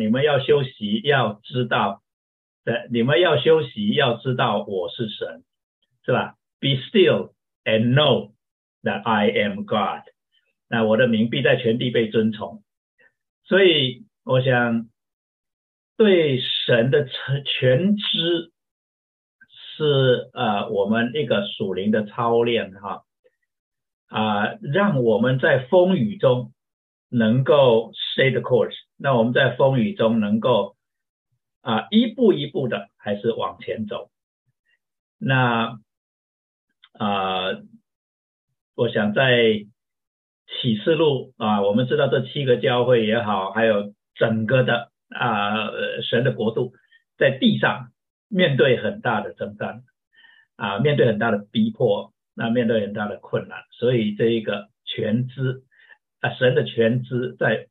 你们要休息，要知道的，你们要休息，要知道我是神，是吧？Be still and know that I am God。那我的名必在全地被尊崇。所以我想，对神的全知是呃我们一个属灵的操练哈啊，让我们在风雨中能够 stay the course。那我们在风雨中能够啊一步一步的还是往前走。那啊，我想在启示录啊，我们知道这七个教会也好，还有整个的啊神的国度在地上面对很大的征战啊，面对很大的逼迫，那面对很大的困难，所以这一个全知啊神的全知在。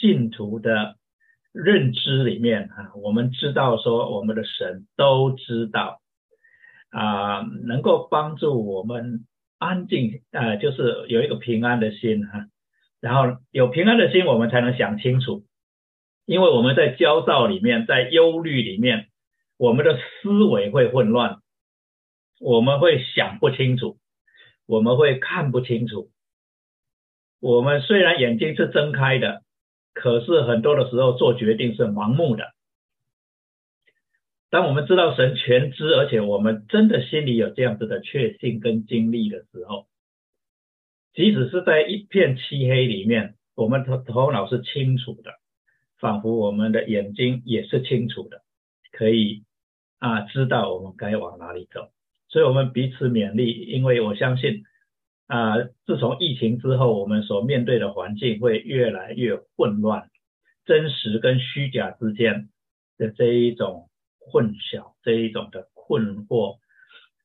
信徒的认知里面啊，我们知道说我们的神都知道啊，能够帮助我们安静啊，就是有一个平安的心哈。然后有平安的心，我们才能想清楚。因为我们在焦躁里面，在忧虑里面，我们的思维会混乱，我们会想不清楚，我们会看不清楚。我们虽然眼睛是睁开的。可是很多的时候做决定是盲目的。当我们知道神全知，而且我们真的心里有这样子的确信跟经历的时候，即使是在一片漆黑里面，我们头头脑是清楚的，仿佛我们的眼睛也是清楚的，可以啊知道我们该往哪里走。所以，我们彼此勉励，因为我相信。啊，自从疫情之后，我们所面对的环境会越来越混乱，真实跟虚假之间的这一种混淆，这一种的困惑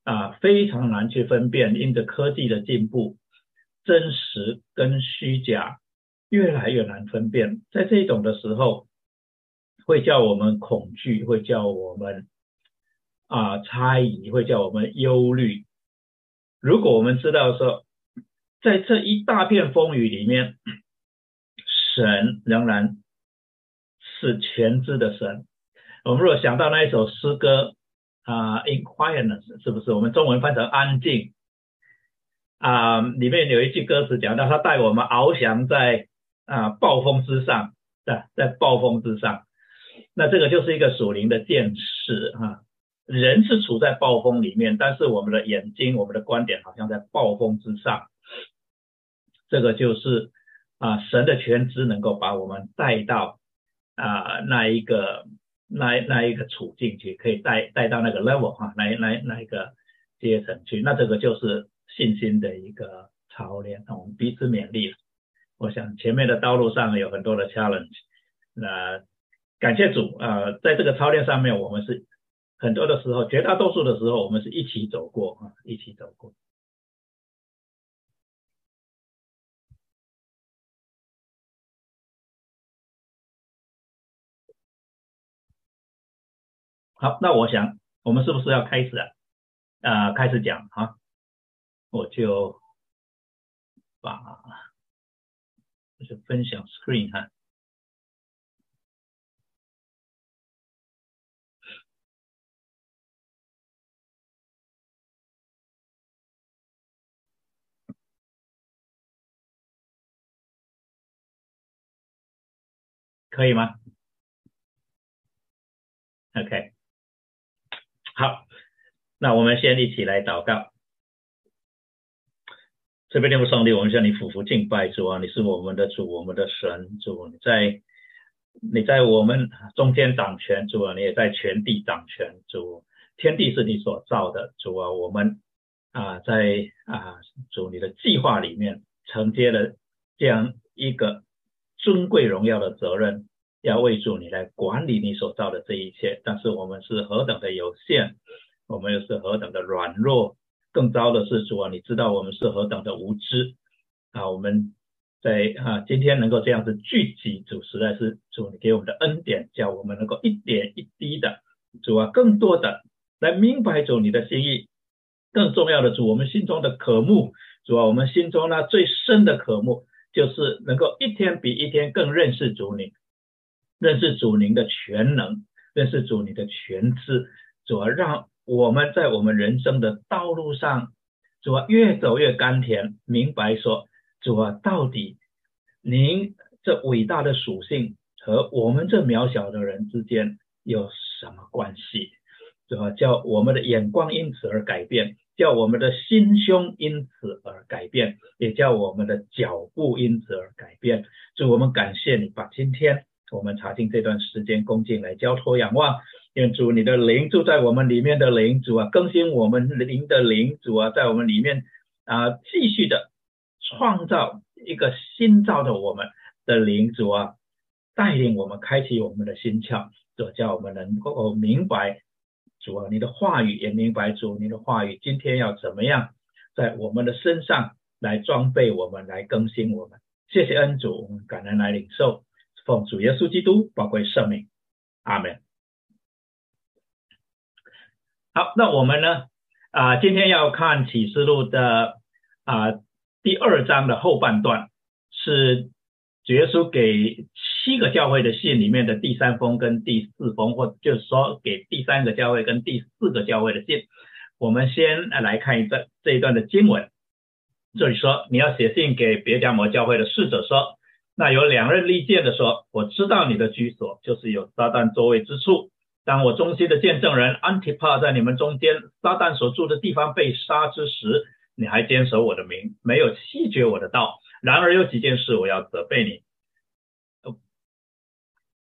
啊，非常难去分辨。因着科技的进步，真实跟虚假越来越难分辨，在这种的时候，会叫我们恐惧，会叫我们啊猜疑，会叫我们忧虑。如果我们知道说，在这一大片风雨里面，神仍然是全知的神。我们如果想到那一首诗歌啊，In quietness，是不是？我们中文翻成安静啊，里面有一句歌词讲到，他带我们翱翔在啊暴风之上，在在暴风之上。那这个就是一个属灵的见识啊。人是处在暴风里面，但是我们的眼睛、我们的观点好像在暴风之上。这个就是啊，神的全知能够把我们带到啊那一个那那一个处境去，可以带带到那个 level 哈，那那那一个阶层去。那这个就是信心的一个操练，我们彼此勉励。我想前面的道路上有很多的 challenge，那感谢主啊，在这个操练上面，我们是很多的时候，绝大多数的时候，我们是一起走过啊，一起走过。好，那我想我们是不是要开始啊？啊，开始讲哈，我就把就分享 screen 哈，可以吗？OK。好，那我们先一起来祷告。这边天父上帝，我们向你俯伏敬拜主啊！你是我们的主，我们的神主，你在你在我们中间掌权主啊！你也在全地掌权主，天地是你所造的主啊！我们啊，在啊主你的计划里面承接了这样一个尊贵荣耀的责任。要为主你来管理你所造的这一切，但是我们是何等的有限，我们又是何等的软弱，更糟的是主啊，你知道我们是何等的无知啊！我们在啊今天能够这样子聚集，主实在是主你给我们的恩典，叫我们能够一点一滴的主啊，更多的来明白主你的心意，更重要的主，我们心中的渴慕，主啊，我们心中那最深的渴慕，就是能够一天比一天更认识主你。认识主您的全能，认识主你的全知，主要让我们在我们人生的道路上，主要越走越甘甜，明白说主啊，到底您这伟大的属性和我们这渺小的人之间有什么关系？主要叫我们的眼光因此而改变。叫我们的心胸因此而改变，也叫我们的脚步因此而改变。祝我们感谢你，把今天我们查经这段时间恭敬来交托仰望。愿主你的灵住在我们里面的灵主啊，更新我们灵的灵主啊，在我们里面啊，继续的创造一个新造的我们的灵主啊，带领我们开启我们的心窍，就叫我们能够明白。主啊，你的话语也明白，主你的话语今天要怎么样在我们的身上来装备我们，来更新我们。谢谢恩主，感恩来领受，奉主耶稣基督宝贵圣名，阿门。好，那我们呢啊，今天要看启示录的啊第二章的后半段是。主耶稣给七个教会的信里面的第三封跟第四封，或就是说给第三个教会跟第四个教会的信，我们先来看一段这一段的经文。这里说，你要写信给别加摩教会的侍者说，那有两任利剑的说，我知道你的居所就是有撒旦座位之处。当我忠心的见证人安提帕在你们中间，撒旦所住的地方被杀之时，你还坚守我的名，没有弃绝我的道。然而有几件事我要责备你，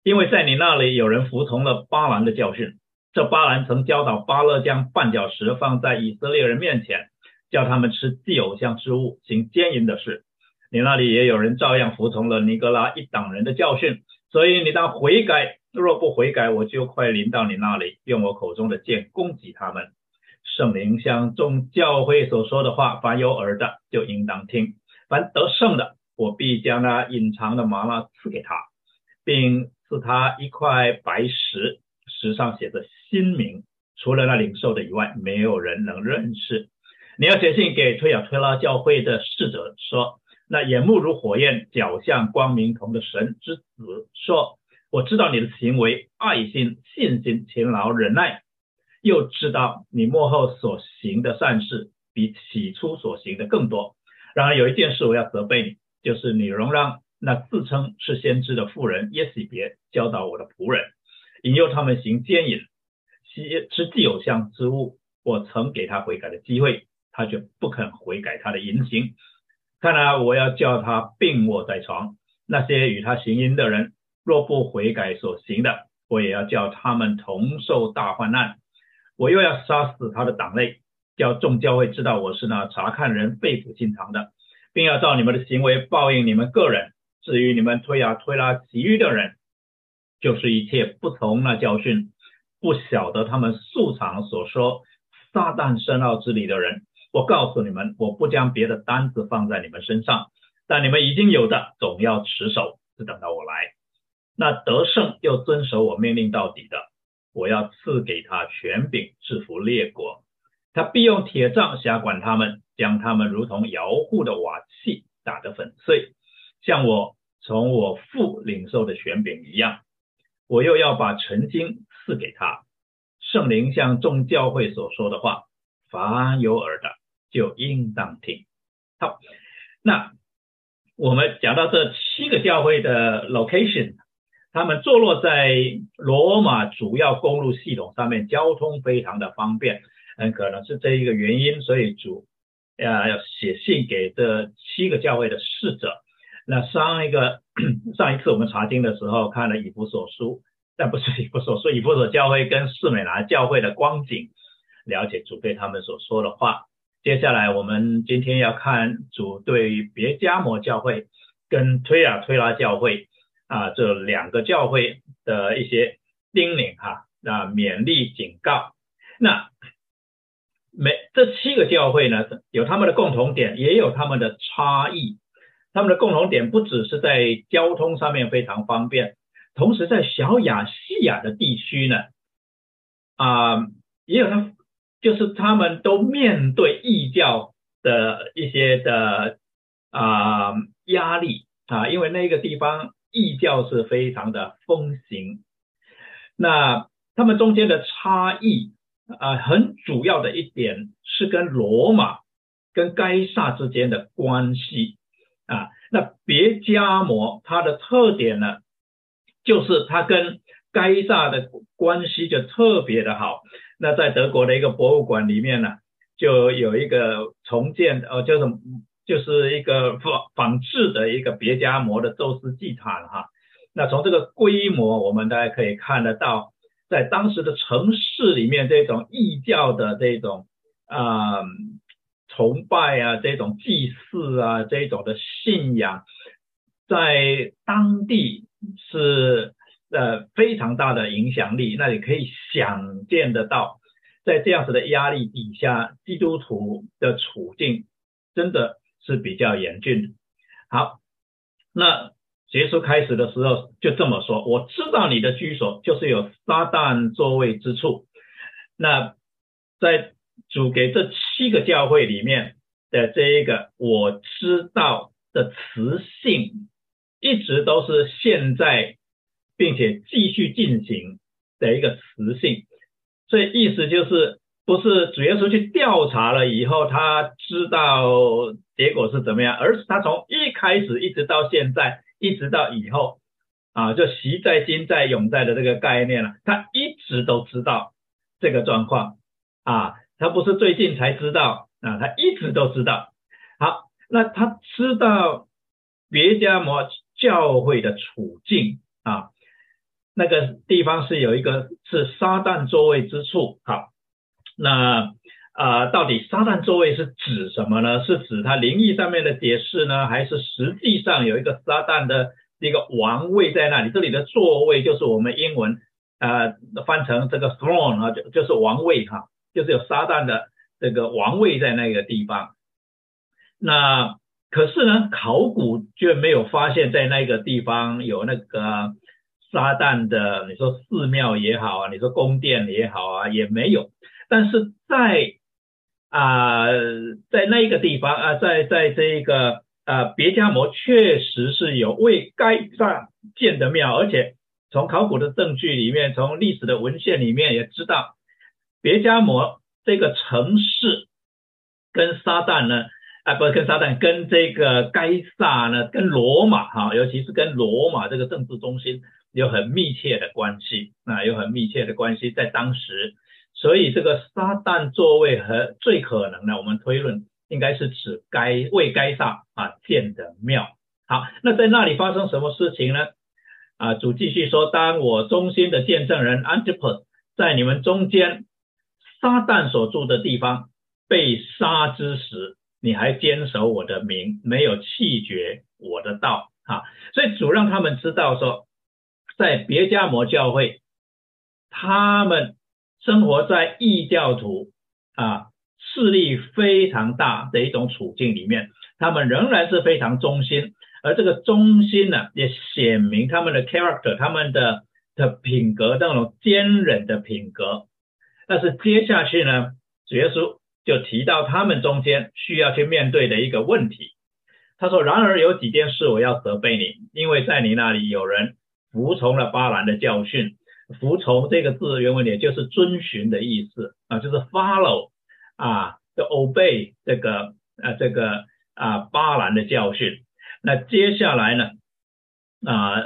因为在你那里有人服从了巴兰的教训。这巴兰曾教导巴勒将绊脚石放在以色列人面前，叫他们吃祭偶像之物，行奸淫的事。你那里也有人照样服从了尼格拉一党人的教训，所以你当悔改。若不悔改，我就快临到你那里，用我口中的剑攻击他们。圣灵像众教会所说的话，凡有耳的就应当听。凡得胜的，我必将那隐藏的麻辣赐给他，并赐他一块白石，石上写着新名。除了那领受的以外，没有人能认识。你要写信给推亚推拉教会的侍者说：那眼目如火焰、脚像光明同的神之子说：我知道你的行为、爱心、信心、勤劳、忍耐，又知道你幕后所行的善事比起初所行的更多。然而有一件事我要责备你，就是你容让那自称是先知的妇人耶洗别教导我的仆人，引诱他们行奸淫，吃吃既有像之物。我曾给他悔改的机会，他却不肯悔改他的淫行。看来我要叫他病卧在床。那些与他行淫的人，若不悔改所行的，我也要叫他们同受大患难。我又要杀死他的党类。叫众教会知道我是那查看人肺腑心肠的，并要照你们的行为报应你们个人。至于你们推啊推拉其余的人，就是一切不从那教训、不晓得他们素常所说撒旦深奥之理的人，我告诉你们，我不将别的单子放在你们身上，但你们已经有的，总要持守，只等到我来。那得胜又遵守我命令到底的，我要赐给他权柄，制服列国。他必用铁杖辖管他们，将他们如同摇户的瓦器打得粉碎，像我从我父领受的权柄一样。我又要把晨经赐给他，圣灵像众教会所说的话，凡有耳的就应当听。好，那我们讲到这七个教会的 location，他们坐落在罗马主要公路系统上面，交通非常的方便。很可能是这一个原因，所以主要写信给这七个教会的侍者。那上一个 上一次我们查经的时候看了以弗所书，但不是以弗所书，以弗所教会跟士美拿教会的光景，了解主对他们所说的话。接下来我们今天要看主对别加摩教会跟推亚推拉教会啊这两个教会的一些叮咛哈，那勉励警告。那每这七个教会呢，有他们的共同点，也有他们的差异。他们的共同点不只是在交通上面非常方便，同时在小亚细亚的地区呢，啊，也有他，就是他们都面对异教的一些的啊压力啊，因为那个地方异教是非常的风行。那他们中间的差异啊，很主要的一点是跟罗马跟该萨之间的关系啊。那别加摩它的特点呢，就是它跟该萨的关系就特别的好。那在德国的一个博物馆里面呢，就有一个重建，呃，就是就是一个仿仿制的一个别加摩的宙斯祭坛哈。那从这个规模，我们大家可以看得到，在当时的城市里面，这种异教的这种啊崇拜啊，这种祭祀啊，这种的信仰，在当地是。呃，非常大的影响力，那你可以想见得到，在这样子的压力底下，基督徒的处境真的是比较严峻。好，那结束开始的时候就这么说：我知道你的居所就是有撒旦座位之处。那在主给这七个教会里面的这一个我知道的词性，一直都是现在。并且继续进行的一个词性，所以意思就是不是主耶稣去调查了以后，他知道结果是怎么样，而是他从一开始一直到现在，一直到以后啊，就习在、今在、永在的这个概念了，他一直都知道这个状况啊，他不是最近才知道啊，他一直都知道。好，那他知道别家摩教会的处境啊。那个地方是有一个是撒旦座位之处，好，那啊，到底撒旦座位是指什么呢？是指它灵异上面的解释呢，还是实际上有一个撒旦的一个王位在那里？这里的座位就是我们英文啊翻成这个 throne 啊，就就是王位哈，就是有撒旦的这个王位在那个地方。那可是呢，考古却没有发现，在那个地方有那个。撒旦的，你说寺庙也好啊，你说宫殿也好啊，也没有。但是在啊，在那个地方啊，在在这个啊别加摩确实是有为该撒建的庙，而且从考古的证据里面，从历史的文献里面也知道，别加摩这个城市跟撒旦呢，啊不是跟撒旦，跟这个该撒呢，跟罗马哈，尤其是跟罗马这个政治中心。有很密切的关系啊，有很密切的关系，在当时，所以这个撒旦座位和最可能的，我们推论应该是指该为该撒啊建的庙。好，那在那里发生什么事情呢？啊，主继续说，当我忠心的见证人 Antipas 在你们中间撒旦所住的地方被杀之时，你还坚守我的名，没有弃绝我的道啊，所以主让他们知道说。在别加摩教会，他们生活在异教徒啊势力非常大的一种处境里面，他们仍然是非常忠心，而这个忠心呢，也显明他们的 character，他们的的品格那种坚韧的品格。但是接下去呢，主耶稣就提到他们中间需要去面对的一个问题。他说：“然而有几件事我要责备你，因为在你那里有人。”服从了巴兰的教训，服从这个字原文也就是遵循的意思啊，就是 follow 啊，就 obey 这个啊这个啊巴兰的教训。那接下来呢啊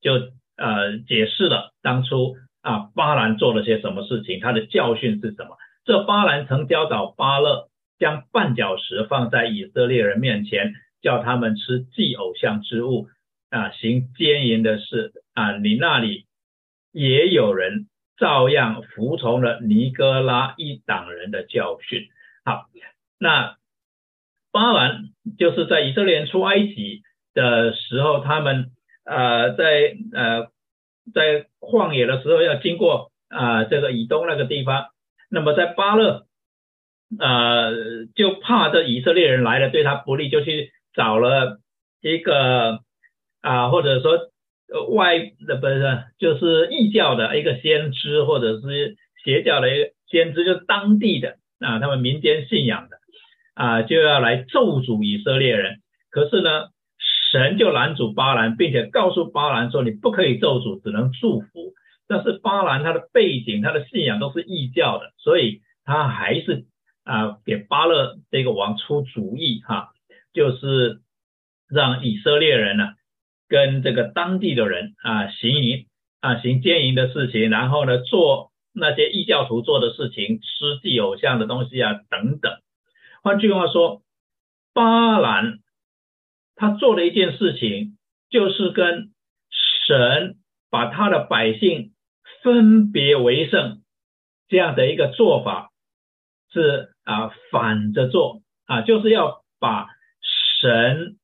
就呃解释了当初啊巴兰做了些什么事情，他的教训是什么？这巴兰曾教导巴勒将绊脚石放在以色列人面前，叫他们吃祭偶像之物。啊，行奸淫的事啊，你那里也有人照样服从了尼哥拉一党人的教训。好，那巴兰就是在以色列人出埃及的时候，他们呃在呃在旷野的时候要经过啊这个以东那个地方，那么在巴勒呃就怕这以色列人来了对他不利，就去找了一个。啊，或者说外的不是，就是异教的一个先知，或者是邪教的一个先知，就是当地的啊，他们民间信仰的啊，就要来咒诅以色列人。可是呢，神就拦阻巴兰，并且告诉巴兰说：“你不可以咒诅，只能祝福。”但是巴兰他的背景、他的信仰都是异教的，所以他还是啊给巴勒这个王出主意哈，就是让以色列人呢跟这个当地的人啊行淫啊行奸淫的事情，然后呢做那些异教徒做的事情，吃地偶像的东西啊等等。换句话说，巴兰。他做的一件事情，就是跟神把他的百姓分别为圣这样的一个做法是啊反着做啊，就是要把神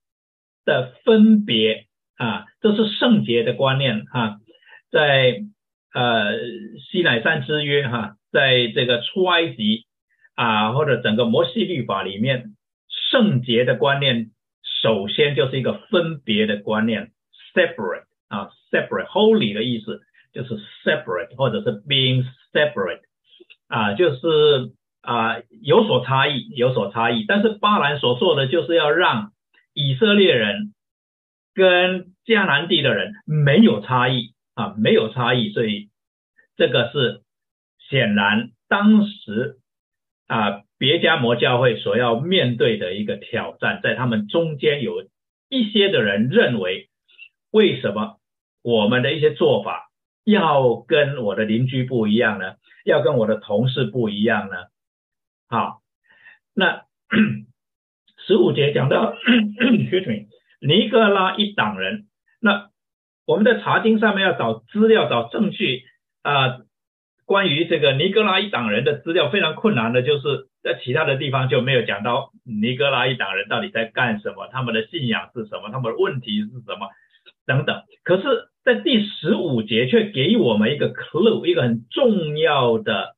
的分别啊，这是圣洁的观念哈，在呃西乃山之约哈，在这个出埃及啊或者整个摩西律法里面，圣洁的观念。首先就是一个分别的观念，separate 啊，separate，holy 的意思就是 separate，或者是 being separate 啊，就是啊有所差异，有所差异。但是巴兰所做的就是要让以色列人跟迦南地的人没有差异啊，没有差异，所以这个是显然当时啊。别加摩教会所要面对的一个挑战，在他们中间有一些的人认为，为什么我们的一些做法要跟我的邻居不一样呢？要跟我的同事不一样呢？好，那 十五节讲到 尼格拉一党人，那我们在查经上面要找资料、找证据啊。关于这个尼格拉一党人的资料非常困难的，就是在其他的地方就没有讲到尼格拉一党人到底在干什么，他们的信仰是什么，他们的问题是什么等等。可是，在第十五节却给我们一个 clue，一个很重要的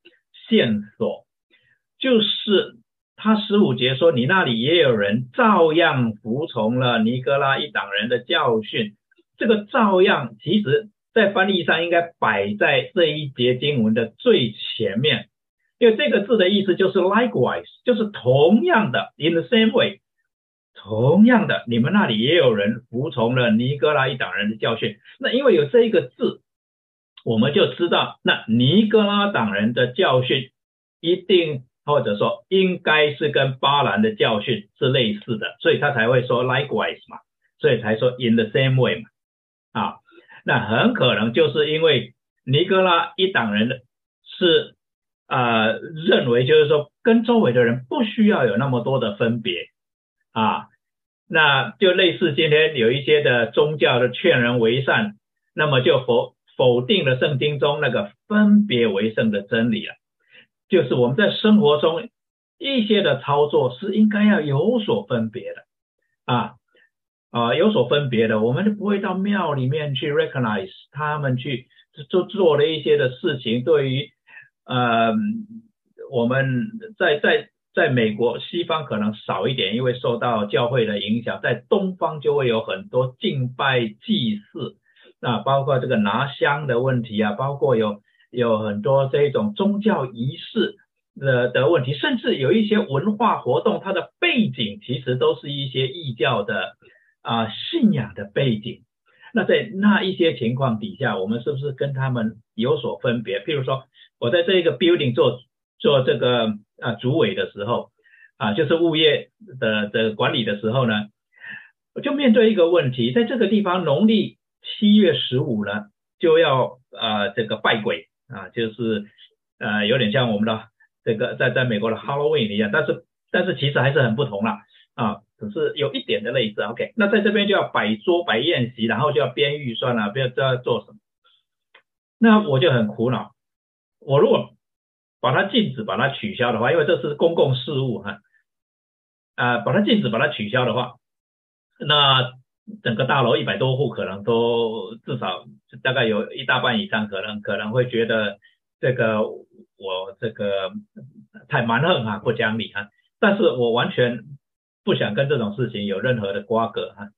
线索，就是他十五节说，你那里也有人照样服从了尼格拉一党人的教训。这个照样其实。在翻译上应该摆在这一节经文的最前面，因为这个字的意思就是 likewise，就是同样的，in the same way，同样的，你们那里也有人服从了尼哥拉一党人的教训。那因为有这一个字，我们就知道，那尼哥拉党人的教训一定或者说应该是跟巴兰的教训是类似的，所以他才会说 likewise 嘛，所以才说 in the same way 嘛，啊。那很可能就是因为尼格拉一党人的是啊认为就是说跟周围的人不需要有那么多的分别啊，那就类似今天有一些的宗教的劝人为善，那么就否否定了圣经中那个分别为圣的真理了，就是我们在生活中一些的操作是应该要有所分别的啊。啊，有所分别的，我们就不会到庙里面去 recognize 他们去做做了一些的事情。对于呃，我们在在在美国西方可能少一点，因为受到教会的影响，在东方就会有很多敬拜祭祀，那包括这个拿香的问题啊，包括有有很多这种宗教仪式的的问题，甚至有一些文化活动，它的背景其实都是一些异教的。啊，信仰的背景，那在那一些情况底下，我们是不是跟他们有所分别？譬如说，我在这一个 building 做做这个啊主委的时候，啊，就是物业的的管理的时候呢，我就面对一个问题，在这个地方农历七月十五呢，就要啊这个拜鬼啊，就是呃有点像我们的这个在在美国的 Halloween 一样，但是但是其实还是很不同了啊。只是有一点的类似，OK，那在这边就要摆桌摆宴席，然后就要编预算了，不要知道做什么。那我就很苦恼，我如果把它禁止、把它取消的话，因为这是公共事务哈，啊，把它禁止、把它取消的话，那整个大楼一百多户可能都至少大概有一大半以上可能可能会觉得这个我这个太蛮横啊，不讲理啊，但是我完全。不想跟这种事情有任何的瓜葛啊，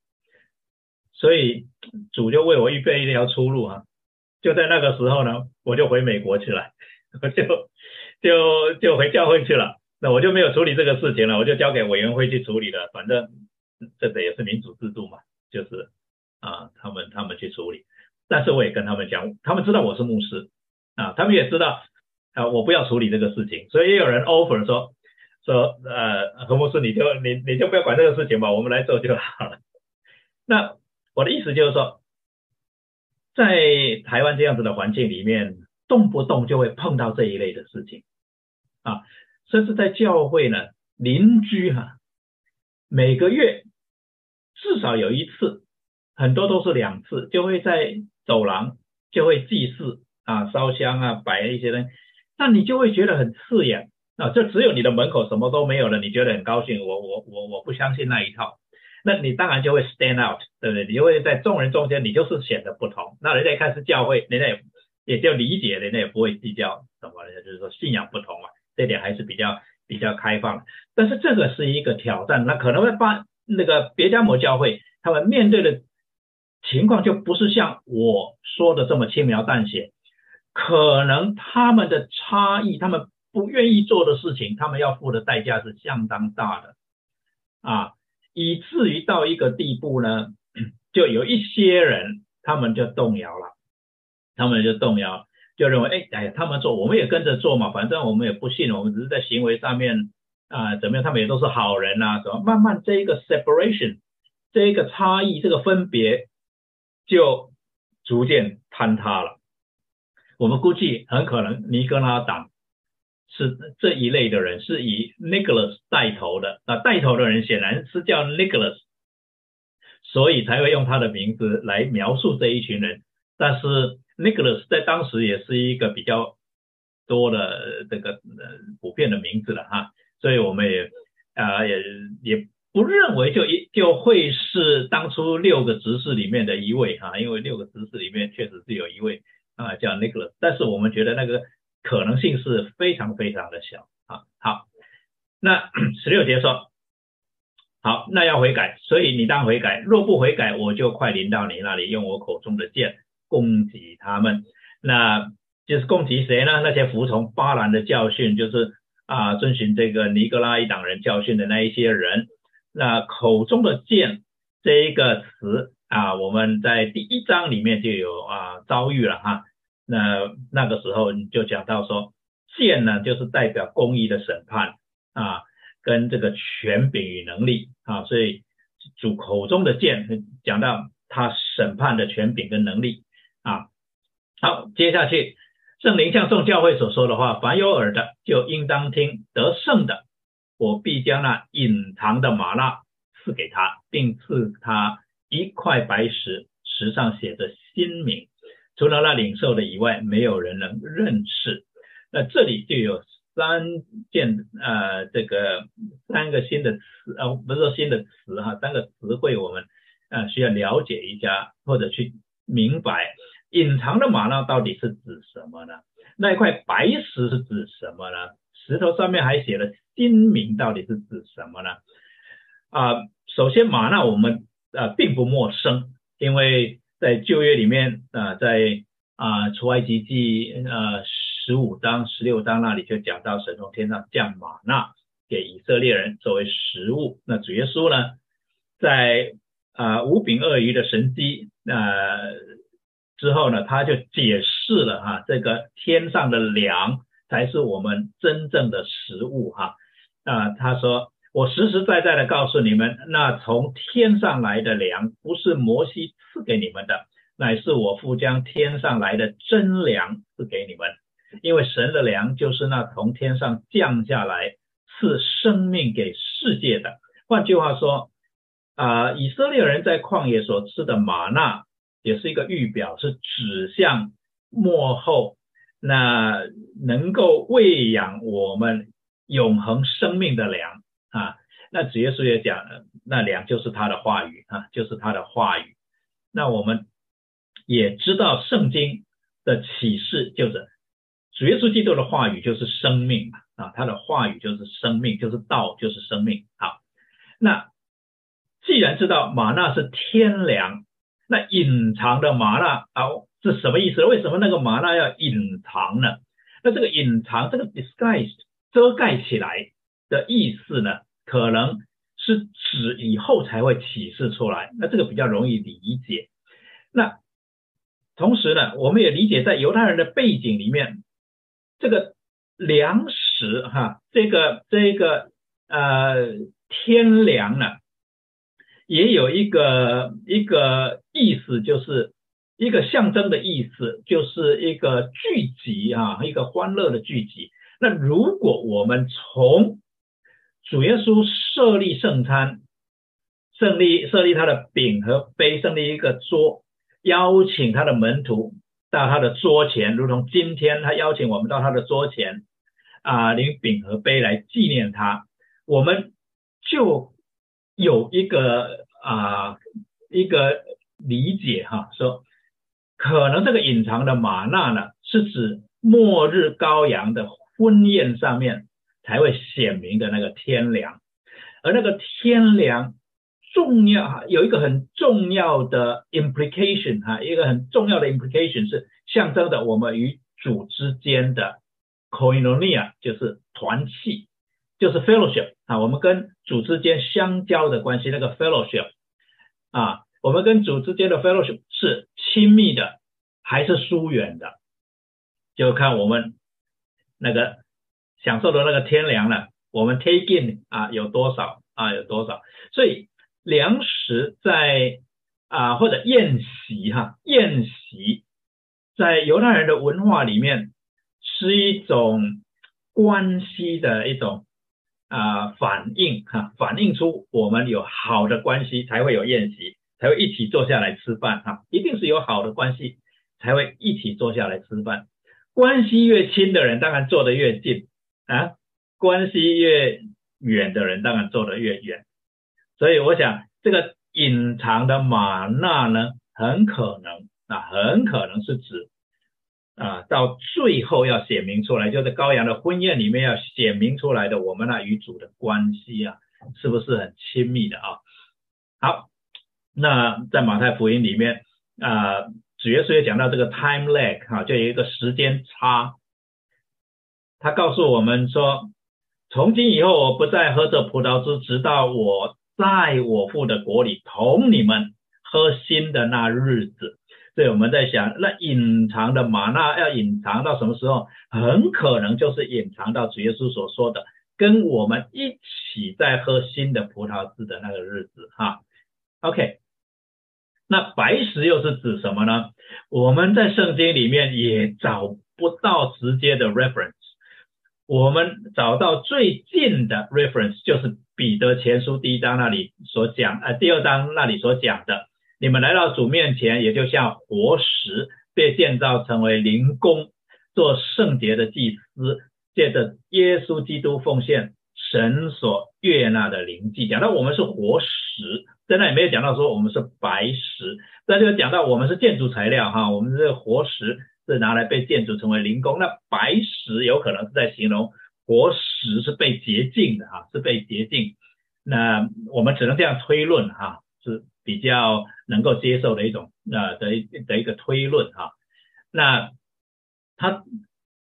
所以主就为我预备一条出路啊。就在那个时候呢，我就回美国去了，我 就就就回教会去了。那我就没有处理这个事情了，我就交给委员会去处理了。反正这个也是民主制度嘛，就是啊，他们他们去处理。但是我也跟他们讲，他们知道我是牧师啊，他们也知道啊，我不要处理这个事情。所以也有人 offer 说说呃，何牧师你就你你就不要管这个事情吧，我们来做就好了。那我的意思就是说，在台湾这样子的环境里面，动不动就会碰到这一类的事情啊，甚至在教会呢，邻居哈，每个月至少有一次，很多都是两次，就会在走廊就会祭祀啊，烧香啊，摆一些东西，那你就会觉得很刺眼啊，就只有你的门口什么都没有了，你觉得很高兴。我我我我不相信那一套，那你当然就会 stand out，对不对？你就会在众人中间，你就是显得不同。那人家一看是教会，人家也也就理解，人家也不会计较什么，人家就是说信仰不同嘛，这点还是比较比较开放。但是这个是一个挑战，那可能会发那个别家某教会他们面对的。情况就不是像我说的这么轻描淡写，可能他们的差异，他们不愿意做的事情，他们要付的代价是相当大的啊，以至于到一个地步呢，就有一些人他们就动摇了，他们就动摇，就认为哎哎，他们做我们也跟着做嘛，反正我们也不信，我们只是在行为上面啊怎么样，他们也都是好人呐，什么慢慢这一个 separation，这一个差异，这个分别。就逐渐坍塌了。我们估计很可能尼格拉党是这一类的人，是以 Nicholas 带头的。那带头的人显然是叫 Nicholas，所以才会用他的名字来描述这一群人。但是 Nicholas 在当时也是一个比较多的这个普遍的名字了哈，所以我们也啊也也。不认为就一就会是当初六个执事里面的一位哈，因为六个执事里面确实是有一位啊叫 Nicholas，但是我们觉得那个可能性是非常非常的小啊。好，那十六节说，好，那要悔改，所以你当悔改，若不悔改，我就快临到你那里，用我口中的剑攻击他们。那就是攻击谁呢？那些服从巴兰的教训，就是啊遵循这个尼格拉一党人教训的那一些人。那口中的剑这一个词啊，我们在第一章里面就有啊遭遇了哈。那那个时候你就讲到说，剑呢就是代表公义的审判啊，跟这个权柄与能力啊，所以主口中的剑讲到他审判的权柄跟能力啊。好，接下去圣灵像众教会所说的话，凡有耳的就应当听，得胜的。我必将那隐藏的玛纳赐给他，并赐他一块白石，石上写着新名。除了那领受的以外，没有人能认识。那这里就有三件呃，这个三个新的词呃，不是说新的词哈，三个词汇我们呃需要了解一下，或者去明白隐藏的玛纳到底是指什么呢？那一块白石是指什么呢？石头上面还写了。新名到底是指什么呢？啊，首先玛纳我们啊并不陌生，因为在旧约里面啊，在啊出埃及记呃十五章、十六章那里就讲到神从天上降玛纳给以色列人作为食物。那主耶稣呢，在啊五饼鳄鱼的神机呃之后呢，他就解释了哈，这个天上的粮才是我们真正的食物哈。啊，他说：“我实实在在的告诉你们，那从天上来的粮，不是摩西赐给你们的，乃是我父将天上来的真粮赐给你们。因为神的粮就是那从天上降下来赐生命给世界的。换句话说，啊，以色列人在旷野所吃的玛纳，也是一个预表，是指向末后那能够喂养我们。”永恒生命的粮啊，那主耶稣也讲了，那粮就是他的话语啊，就是他的话语。那我们也知道圣经的启示就是主耶稣基督的话语就是生命嘛啊，他的话语就是生命，就是道，就是生命。好，那既然知道玛纳是天粮，那隐藏的麻辣啊是什么意思？为什么那个麻辣要隐藏呢？那这个隐藏，这个 disguised。遮盖起来的意思呢，可能是指以后才会启示出来，那这个比较容易理解。那同时呢，我们也理解在犹太人的背景里面，这个粮食哈，这个这个呃天粮呢，也有一个一个意思，就是一个象征的意思，就是一个聚集啊，一个欢乐的聚集。那如果我们从主耶稣设立圣餐，设立设立他的饼和杯，设立一个桌，邀请他的门徒到他的桌前，如同今天他邀请我们到他的桌前啊，领饼和杯来纪念他，我们就有一个啊一个理解哈，说可能这个隐藏的玛纳呢，是指末日羔羊的。婚宴上面才会显明的那个天良，而那个天良重要哈，有一个很重要的 implication 哈，一个很重要的 implication 是象征的我们与主之间的 koinonia，就是团契，就是 fellowship 啊，我们跟主之间相交的关系，那个 fellowship 啊，我们跟主之间的 fellowship 是亲密的还是疏远的，就看我们。那个享受的那个天粮了，我们 take in 啊有多少啊有多少？所以粮食在啊或者宴席哈宴席，在犹太人的文化里面是一种关系的一种啊反应哈，反映出我们有好的关系才会有宴席，才会一起坐下来吃饭哈，一定是有好的关系才会一起坐下来吃饭。关系越亲的人，当然坐得越近啊；关系越远的人，当然坐得越远。所以，我想这个隐藏的玛纳呢，很可能啊，很可能是指啊，到最后要显明出来，就是羔羊的婚宴里面要显明出来的，我们那与主的关系啊，是不是很亲密的啊？好，那在马太福音里面啊。主耶稣也讲到这个 time lag 哈，就有一个时间差。他告诉我们说，从今以后我不再喝这葡萄汁，直到我在我父的国里同你们喝新的那日子。所以我们在想，那隐藏的玛纳要隐藏到什么时候？很可能就是隐藏到主耶稣所说的，跟我们一起在喝新的葡萄汁的那个日子哈。OK。那白石又是指什么呢？我们在圣经里面也找不到直接的 reference，我们找到最近的 reference 就是彼得前书第一章那里所讲，呃，第二章那里所讲的，你们来到主面前，也就像活石被建造成为灵宫，做圣洁的祭司，借着耶稣基督奉献神所悦纳的灵祭。讲到我们是活石。在那也没有讲到说我们是白石，那就讲到我们是建筑材料哈，我们这个活石是拿来被建筑成为灵宫，那白石有可能是在形容活石是被洁净的哈，是被洁净，那我们只能这样推论哈，是比较能够接受的一种呃的的一个推论哈，那他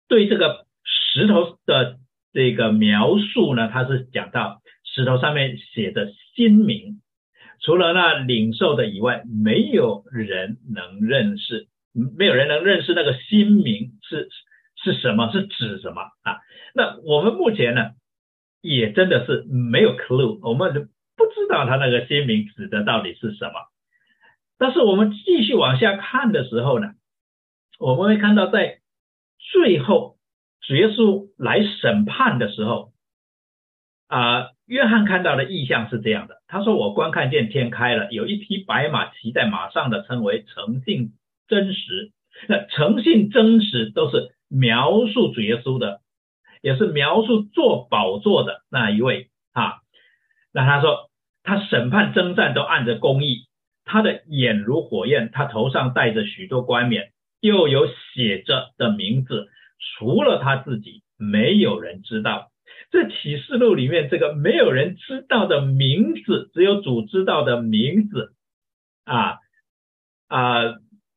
对这个石头的这个描述呢，他是讲到石头上面写的新名。除了那领受的以外，没有人能认识，没有人能认识那个新名是是什么，是指什么啊？那我们目前呢，也真的是没有 clue，我们知道他那个新名指的到底是什么。但是我们继续往下看的时候呢，我们会看到在最后主耶稣来审判的时候啊。约翰看到的意象是这样的，他说：“我观看见天开了，有一匹白马骑在马上的，称为诚信真实。那诚信真实都是描述主耶稣的，也是描述做宝座的那一位啊。那他说，他审判征战都按着公义，他的眼如火焰，他头上戴着许多冠冕，又有写着的名字，除了他自己，没有人知道。”这启示录里面这个没有人知道的名字，只有主知道的名字啊啊，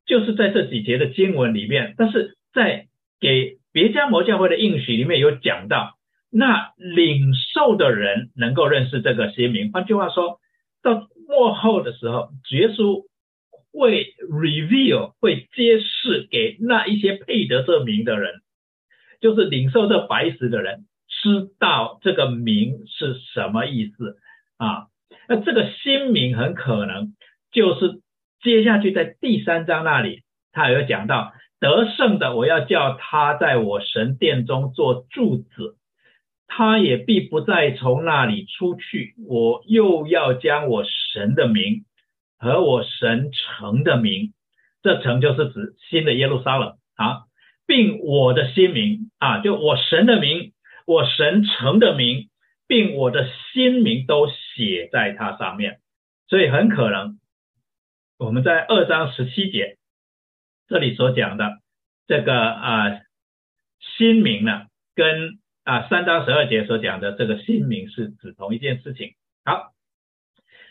就是在这几节的经文里面。但是在给别家魔教会的应许里面有讲到，那领受的人能够认识这个新名。换句话说，到末后的时候，耶稣会 reveal 会揭示给那一些配得这名的人，就是领受这白石的人，知道这个名是什么意思啊？那这个新名很可能就是接下去在第三章那里，他有讲到得胜的，我要叫他在我神殿中做柱子。他也必不再从那里出去，我又要将我神的名和我神城的名，这城就是指新的耶路撒冷啊，并我的新名啊，就我神的名，我神城的名，并我的新名都写在它上面，所以很可能我们在二章十七节这里所讲的这个啊新名呢，跟啊，三章十二节所讲的这个新名是指同一件事情。好，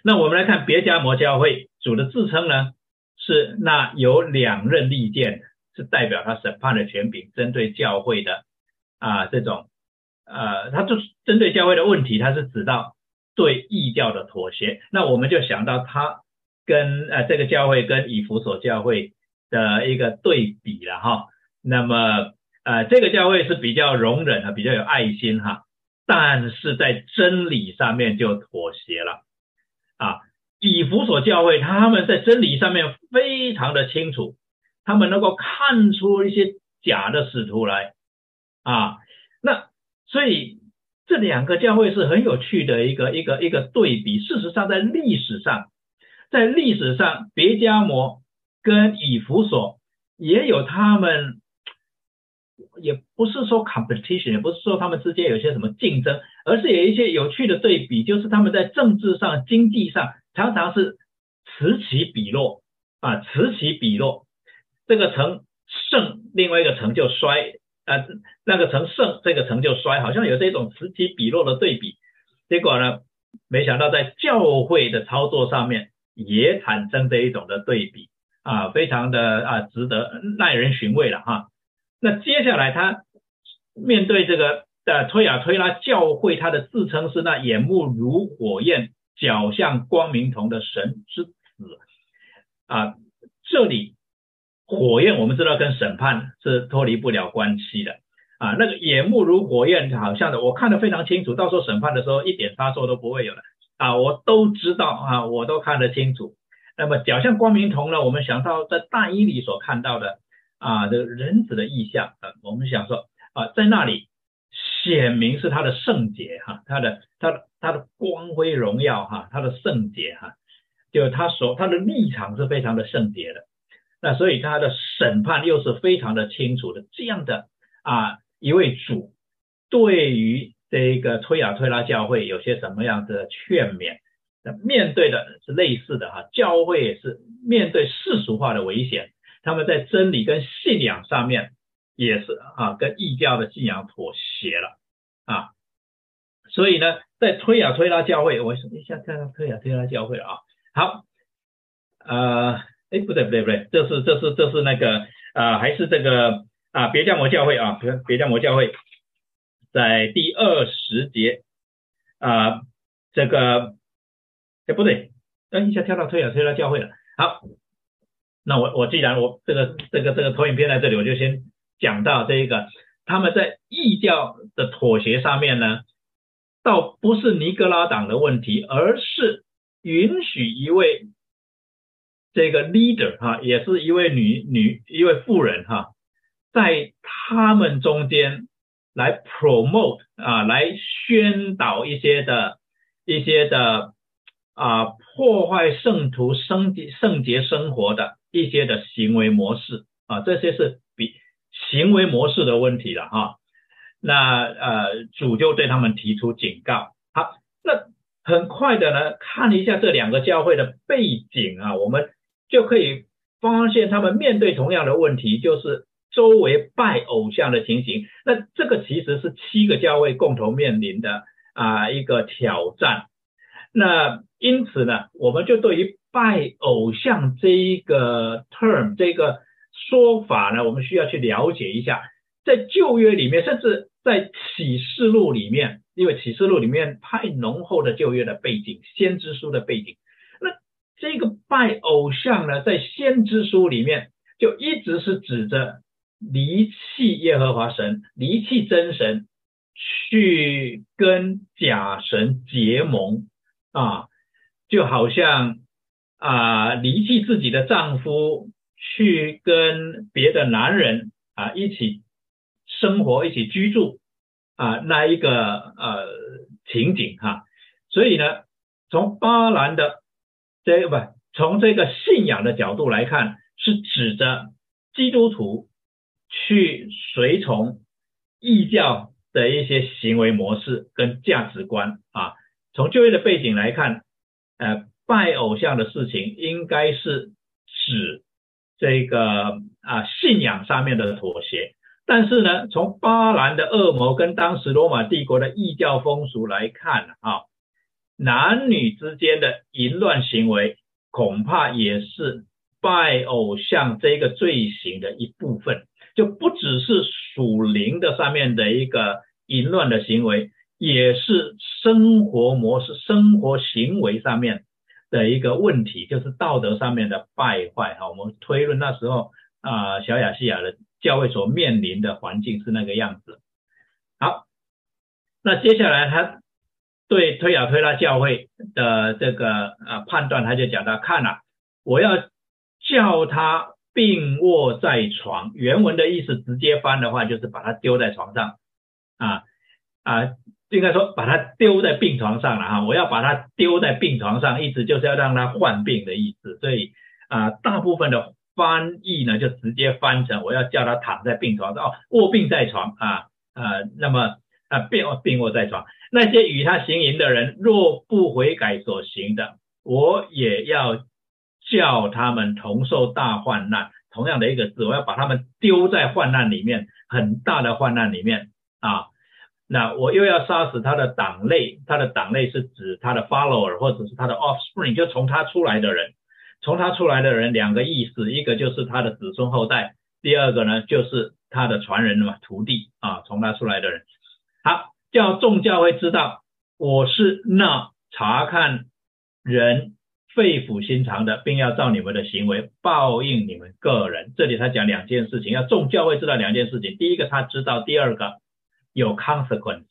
那我们来看别家摩教会主的自称呢，是那有两任利剑，是代表他审判的权柄，针对教会的啊这种呃，他就是针对教会的问题，他是指到对异教的妥协。那我们就想到他跟呃这个教会跟以弗所教会的一个对比了哈。那么。呃，这个教会是比较容忍啊，比较有爱心哈，但是在真理上面就妥协了啊。以弗所教会他们在真理上面非常的清楚，他们能够看出一些假的使徒来啊。那所以这两个教会是很有趣的一个一个一个对比。事实上，在历史上，在历史上，别加摩跟以弗所也有他们。也不是说 competition，也不是说他们之间有些什么竞争，而是有一些有趣的对比，就是他们在政治上、经济上常常是此起彼落啊，此起彼落。这个城盛，另外一个城就衰啊，那个城盛，这个城就衰，好像有这种此起彼落的对比。结果呢，没想到在教会的操作上面也产生这一种的对比啊，非常的啊，值得耐人寻味了哈。那接下来他面对这个的推啊推拉教会，他的自称是那眼目如火焰、脚像光明铜的神之子啊。这里火焰我们知道跟审判是脱离不了关系的啊。那个眼目如火焰，好像的，我看得非常清楚。到时候审判的时候，一点差错都不会有的啊，我都知道啊，我都看得清楚。那么脚像光明铜呢？我们想到在大衣里所看到的。啊，这个人子的意象啊，我们想说啊，在那里显明是他的圣洁哈，他的他的他的光辉荣耀哈，他的圣洁哈，就他所他的立场是非常的圣洁的，那所以他的审判又是非常的清楚的，这样的啊一位主，对于这个推亚推拉教会有些什么样的劝勉？面对的是类似的哈，教会也是面对世俗化的危险。他们在真理跟信仰上面也是啊，跟异教的信仰妥协了啊，所以呢，在推亚推拉教会，我一下看到推亚推拉教会了啊。好，呃，哎，不对不对不对，这是这是这是那个啊，还是这个啊，别教魔教会啊，别别教魔教会，在第二十节啊，这个哎不对，哎一下跳到推亚推拉教会了，好。那我我既然我这个这个这个投影片在这里，我就先讲到这一个，他们在异教的妥协上面呢，倒不是尼格拉党的问题，而是允许一位这个 leader 哈，也是一位女女一位妇人哈，在他们中间来 promote 啊，来宣导一些的一些的啊破坏圣徒圣洁圣洁生活的。一些的行为模式啊，这些是比行为模式的问题了哈。那呃，主就对他们提出警告。好，那很快的呢，看一下这两个教会的背景啊，我们就可以发现他们面对同样的问题，就是周围拜偶像的情形。那这个其实是七个教会共同面临的啊一个挑战。那因此呢，我们就对于拜偶像这一个 term 这个说法呢，我们需要去了解一下。在旧约里面，甚至在启示录里面，因为启示录里面太浓厚的旧约的背景，先知书的背景，那这个拜偶像呢，在先知书里面就一直是指着离弃耶和华神，离弃真神，去跟假神结盟啊，就好像啊离弃自己的丈夫，去跟别的男人啊一起。生活一起居住啊，那一个呃情景哈，所以呢，从巴兰的这个不从这个信仰的角度来看，是指着基督徒去随从异教的一些行为模式跟价值观啊。从就业的背景来看，呃，拜偶像的事情应该是指这个啊信仰上面的妥协。但是呢，从巴兰的恶魔跟当时罗马帝国的异教风俗来看啊，男女之间的淫乱行为恐怕也是拜偶像这个罪行的一部分，就不只是属灵的上面的一个淫乱的行为，也是生活模式、生活行为上面的一个问题，就是道德上面的败坏哈。我们推论那时候啊，小亚细亚的。教会所面临的环境是那个样子。好，那接下来他对推亚推拉教会的这个啊判断，他就讲到：看了，我要叫他病卧在床。原文的意思直接翻的话，就是把他丢在床上啊啊，应该说把他丢在病床上了哈。我要把他丢在病床上，意思就是要让他患病的意思。所以啊，大部分的。翻译呢，就直接翻成我要叫他躺在病床上，卧病在床啊啊，那么啊病病卧在床，那些与他行淫的人，若不悔改所行的，我也要叫他们同受大患难。同样的一个字，我要把他们丢在患难里面，很大的患难里面啊。那我又要杀死他的党类，他的党类是指他的 follower 或者是他的 offspring，就从他出来的人。从他出来的人两个意思，一个就是他的子孙后代，第二个呢就是他的传人嘛，徒弟啊，从他出来的人。好，叫众教会知道我是那查看人肺腑心肠的，并要照你们的行为报应你们个人。这里他讲两件事情，要众教会知道两件事情。第一个他知道，第二个有 consequence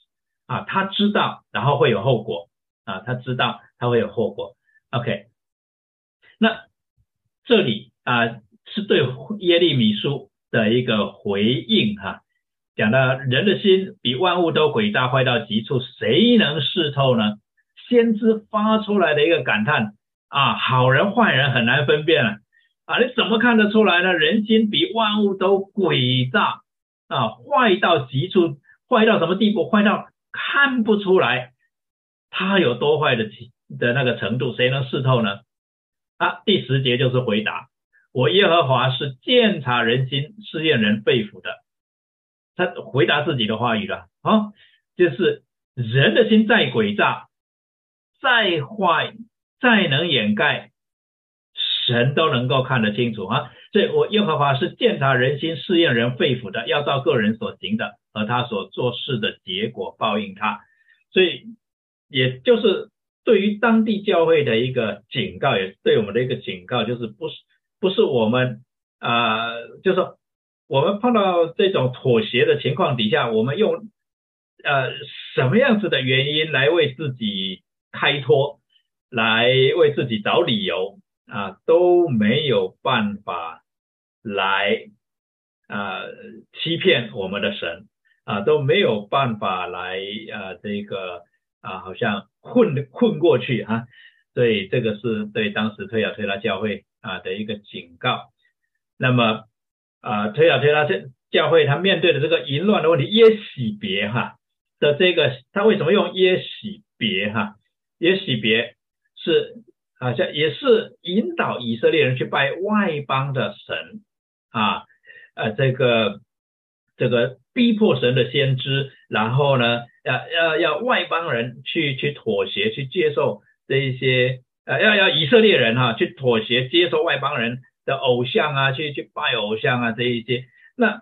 啊，他知道，然后会有后果啊，他知道他会有后果。OK。那这里啊是对耶利米书的一个回应哈，讲到人的心比万物都诡诈坏到极处，谁能视透呢？先知发出来的一个感叹啊，好人坏人很难分辨啊，啊你怎么看得出来呢？人心比万物都诡诈啊，坏到极处，坏到什么地步？坏到看不出来他有多坏的的那个程度，谁能视透呢？啊，第十节就是回答，我耶和华是鉴察人心、试验人肺腑的。他回答自己的话语了啊，就是人的心再诡诈、再坏、再能掩盖，神都能够看得清楚啊。所以，我耶和华是鉴察人心、试验人肺腑的，要照个人所行的和他所做事的结果报应他。所以，也就是。对于当地教会的一个警告，也是对我们的一个警告，就是不是不是我们啊，就是说我们碰到这种妥协的情况底下，我们用呃什么样子的原因来为自己开脱，来为自己找理由啊，都没有办法来啊欺骗我们的神啊，都没有办法来啊这个。啊，好像混混过去哈，所以这个是对当时推亚推拉教会啊的一个警告。那么啊，推亚推拉教教会他面对的这个淫乱的问题，耶喜别哈的这个，他为什么用耶喜别哈？耶喜别是好像也是引导以色列人去拜外邦的神啊，呃，这个这个逼迫神的先知，然后呢？要要要外邦人去去妥协去接受这一些呃要要以色列人哈去妥协接受外邦人的偶像啊去去拜偶像啊这一些那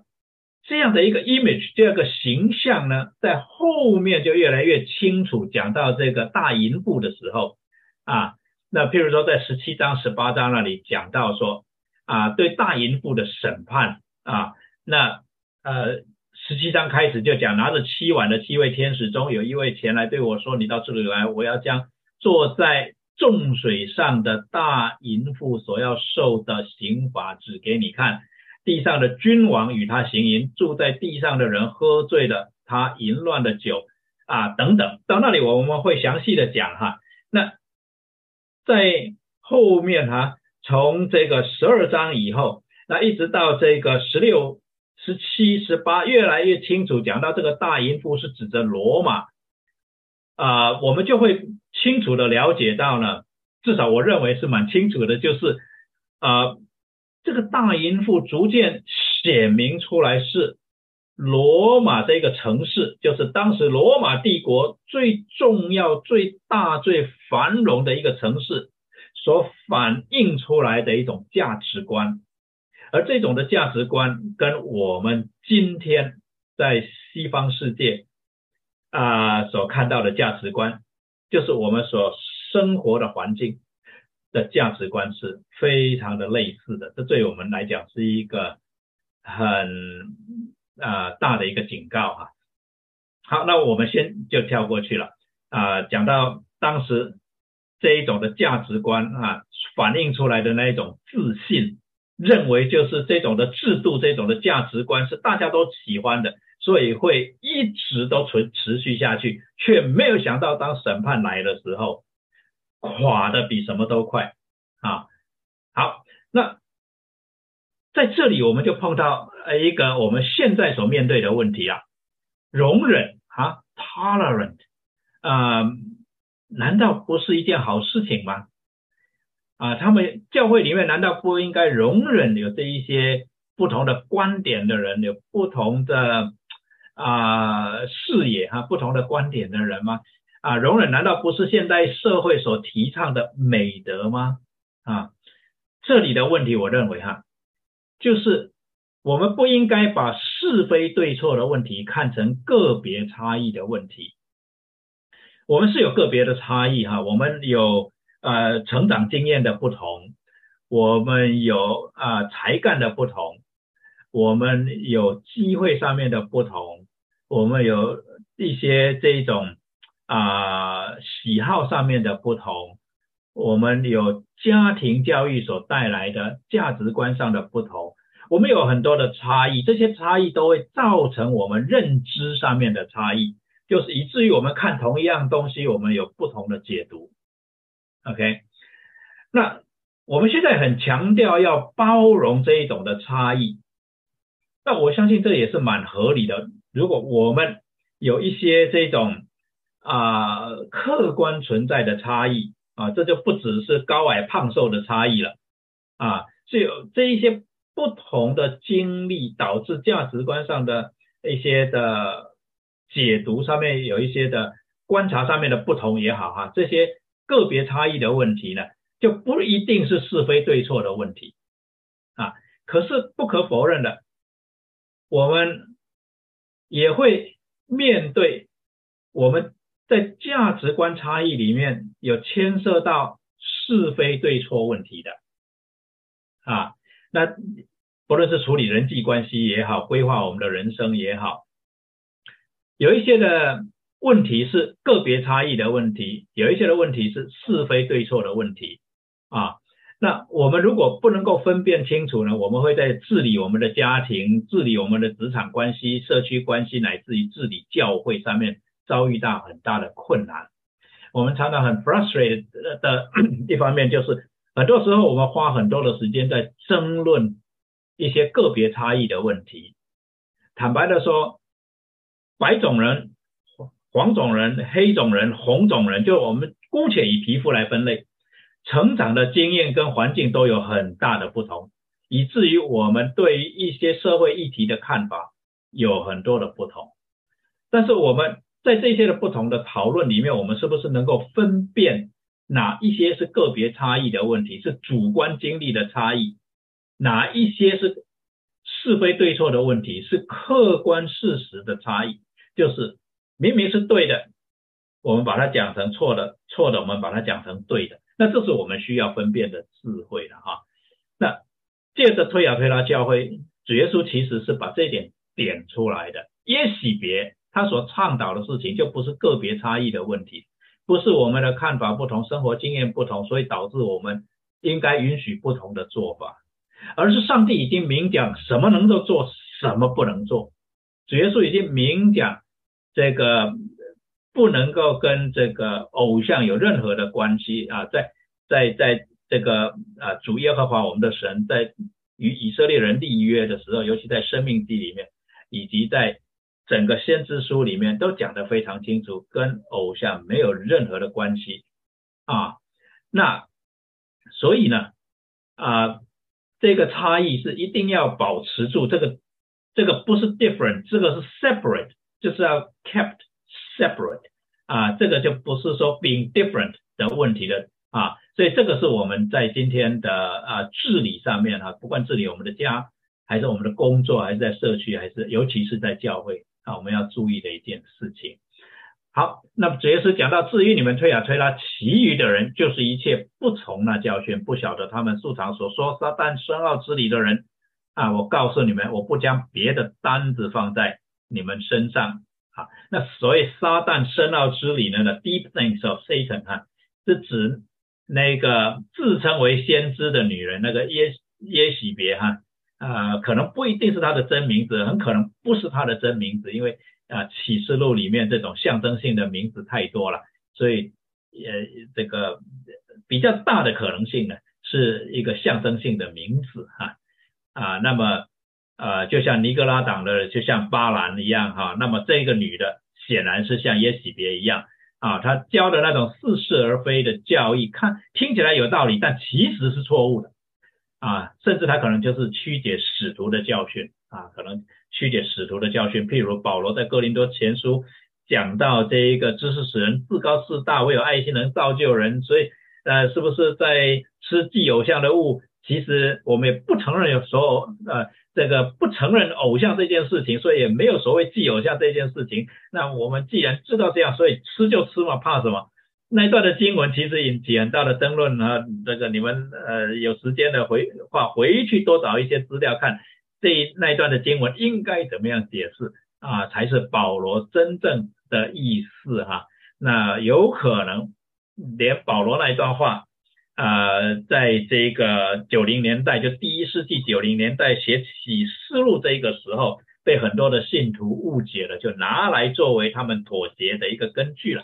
这样的一个 image，这个形象呢，在后面就越来越清楚。讲到这个大淫妇的时候啊，那譬如说在十七章、十八章那里讲到说啊，对大淫妇的审判啊，那呃，十七章开始就讲拿着七碗的七位天使中有一位前来对我说：“你到这里来，我要将坐在众水上的大淫妇所要受的刑罚指给你看。”地上的君王与他行淫，住在地上的人喝醉了他淫乱的酒啊，等等，到那里我们会详细的讲哈。那在后面哈，从这个十二章以后，那一直到这个十六、十七、十八，越来越清楚讲到这个大淫妇是指着罗马啊，我们就会清楚的了解到呢，至少我认为是蛮清楚的，就是啊。这个大淫妇逐渐显明出来是罗马这个城市，就是当时罗马帝国最重要、最大、最繁荣的一个城市，所反映出来的一种价值观。而这种的价值观跟我们今天在西方世界啊所看到的价值观，就是我们所生活的环境。的价值观是非常的类似的，这对我们来讲是一个很啊大的一个警告哈。好，那我们先就跳过去了啊，讲到当时这一种的价值观啊，反映出来的那一种自信，认为就是这种的制度，这种的价值观是大家都喜欢的，所以会一直都存持续下去，却没有想到当审判来的时候。垮的比什么都快啊！好，那在这里我们就碰到一个我们现在所面对的问题啊，容忍啊，tolerant 啊，难道不是一件好事情吗？啊，他们教会里面难道不应该容忍有这一些不同的观点的人，有不同的啊视野哈，不同的观点的人吗？啊，容忍难道不是现代社会所提倡的美德吗？啊，这里的问题，我认为哈，就是我们不应该把是非对错的问题看成个别差异的问题。我们是有个别的差异哈，我们有呃成长经验的不同，我们有啊才干的不同，我们有机会上面的不同，我们有一些这种。啊，喜好上面的不同，我们有家庭教育所带来的价值观上的不同，我们有很多的差异，这些差异都会造成我们认知上面的差异，就是以至于我们看同一样东西，我们有不同的解读。OK，那我们现在很强调要包容这一种的差异，那我相信这也是蛮合理的。如果我们有一些这种。啊，客观存在的差异啊，这就不只是高矮胖瘦的差异了啊，是有这一些不同的经历导致价值观上的一些的解读上面有一些的观察上面的不同也好哈，这些个别差异的问题呢，就不一定是是非对错的问题啊，可是不可否认的，我们也会面对我们。在价值观差异里面有牵涉到是非对错问题的啊，那不论是处理人际关系也好，规划我们的人生也好，有一些的问题是个别差异的问题，有一些的问题是是非对错的问题啊。那我们如果不能够分辨清楚呢，我们会在治理我们的家庭、治理我们的职场关系、社区关系，乃至于治理教会上面。遭遇到很大的困难，我们常常很 frustrated 的一方面就是，很多时候我们花很多的时间在争论一些个别差异的问题。坦白的说，白种人、黄种人、黑种人、红种人，就我们姑且以皮肤来分类，成长的经验跟环境都有很大的不同，以至于我们对于一些社会议题的看法有很多的不同。但是我们在这些的不同的讨论里面，我们是不是能够分辨哪一些是个别差异的问题，是主观经历的差异，哪一些是是非对错的问题，是客观事实的差异，就是明明是对的，我们把它讲成错的，错的我们把它讲成对的，那这是我们需要分辨的智慧了哈。那借着推亚推拉教会，主耶稣其实是把这点点出来的。耶洗别他所倡导的事情，就不是个别差异的问题，不是我们的看法不同、生活经验不同，所以导致我们应该允许不同的做法。而是上帝已经明讲什么能够做，什么不能做。主耶稣已经明讲这个不能够跟这个偶像有任何的关系啊，在在在这个啊主耶和华我们的神在与以色列人立约的时候，尤其在生命记里面，以及在整个先知书里面都讲得非常清楚，跟偶像没有任何的关系啊。那所以呢啊。这个差异是一定要保持住，这个这个不是 different，这个是 separate，就是要 kept separate 啊，这个就不是说 being different 的问题了啊，所以这个是我们在今天的啊治理上面哈，不管治理我们的家，还是我们的工作，还是在社区，还是尤其是在教会啊，我们要注意的一件事情。好，那么主耶稣讲到，至于你们推啊推拉，其余的人就是一切不从那教训，不晓得他们素常所说撒旦深奥之理的人啊，我告诉你们，我不将别的单子放在你们身上啊。那所谓撒旦深奥之理呢的 deep things of Satan 哈，是指那个自称为先知的女人，那个耶耶喜别哈啊，可能不一定是她的真名字，很可能不是她的真名字，因为。啊，启示录里面这种象征性的名字太多了，所以呃，这个比较大的可能性呢，是一个象征性的名字哈啊，那么呃，就像尼格拉党的，就像巴兰一样哈，那么这个女的显然是像耶喜别一样啊，她教的那种似是而非的教义，看听起来有道理，但其实是错误的啊，甚至她可能就是曲解使徒的教训啊，可能。曲解使徒的教训，譬如保罗在哥林多前书讲到这一个知识使人自高自大，唯有爱心能造就人，所以呃，是不是在吃既有像的物？其实我们也不承认有所有呃这个不承认偶像这件事情，所以也没有所谓祭偶像这件事情。那我们既然知道这样，所以吃就吃嘛，怕什么？那一段的经文其实引起很大的争论啊，这个你们呃有时间的回话回去多找一些资料看。这一那一段的经文应该怎么样解释啊？才是保罗真正的意思哈？那有可能连保罗那一段话啊，在这个九零年代，就第一世纪九零年代写启示录这个时候，被很多的信徒误解了，就拿来作为他们妥协的一个根据了。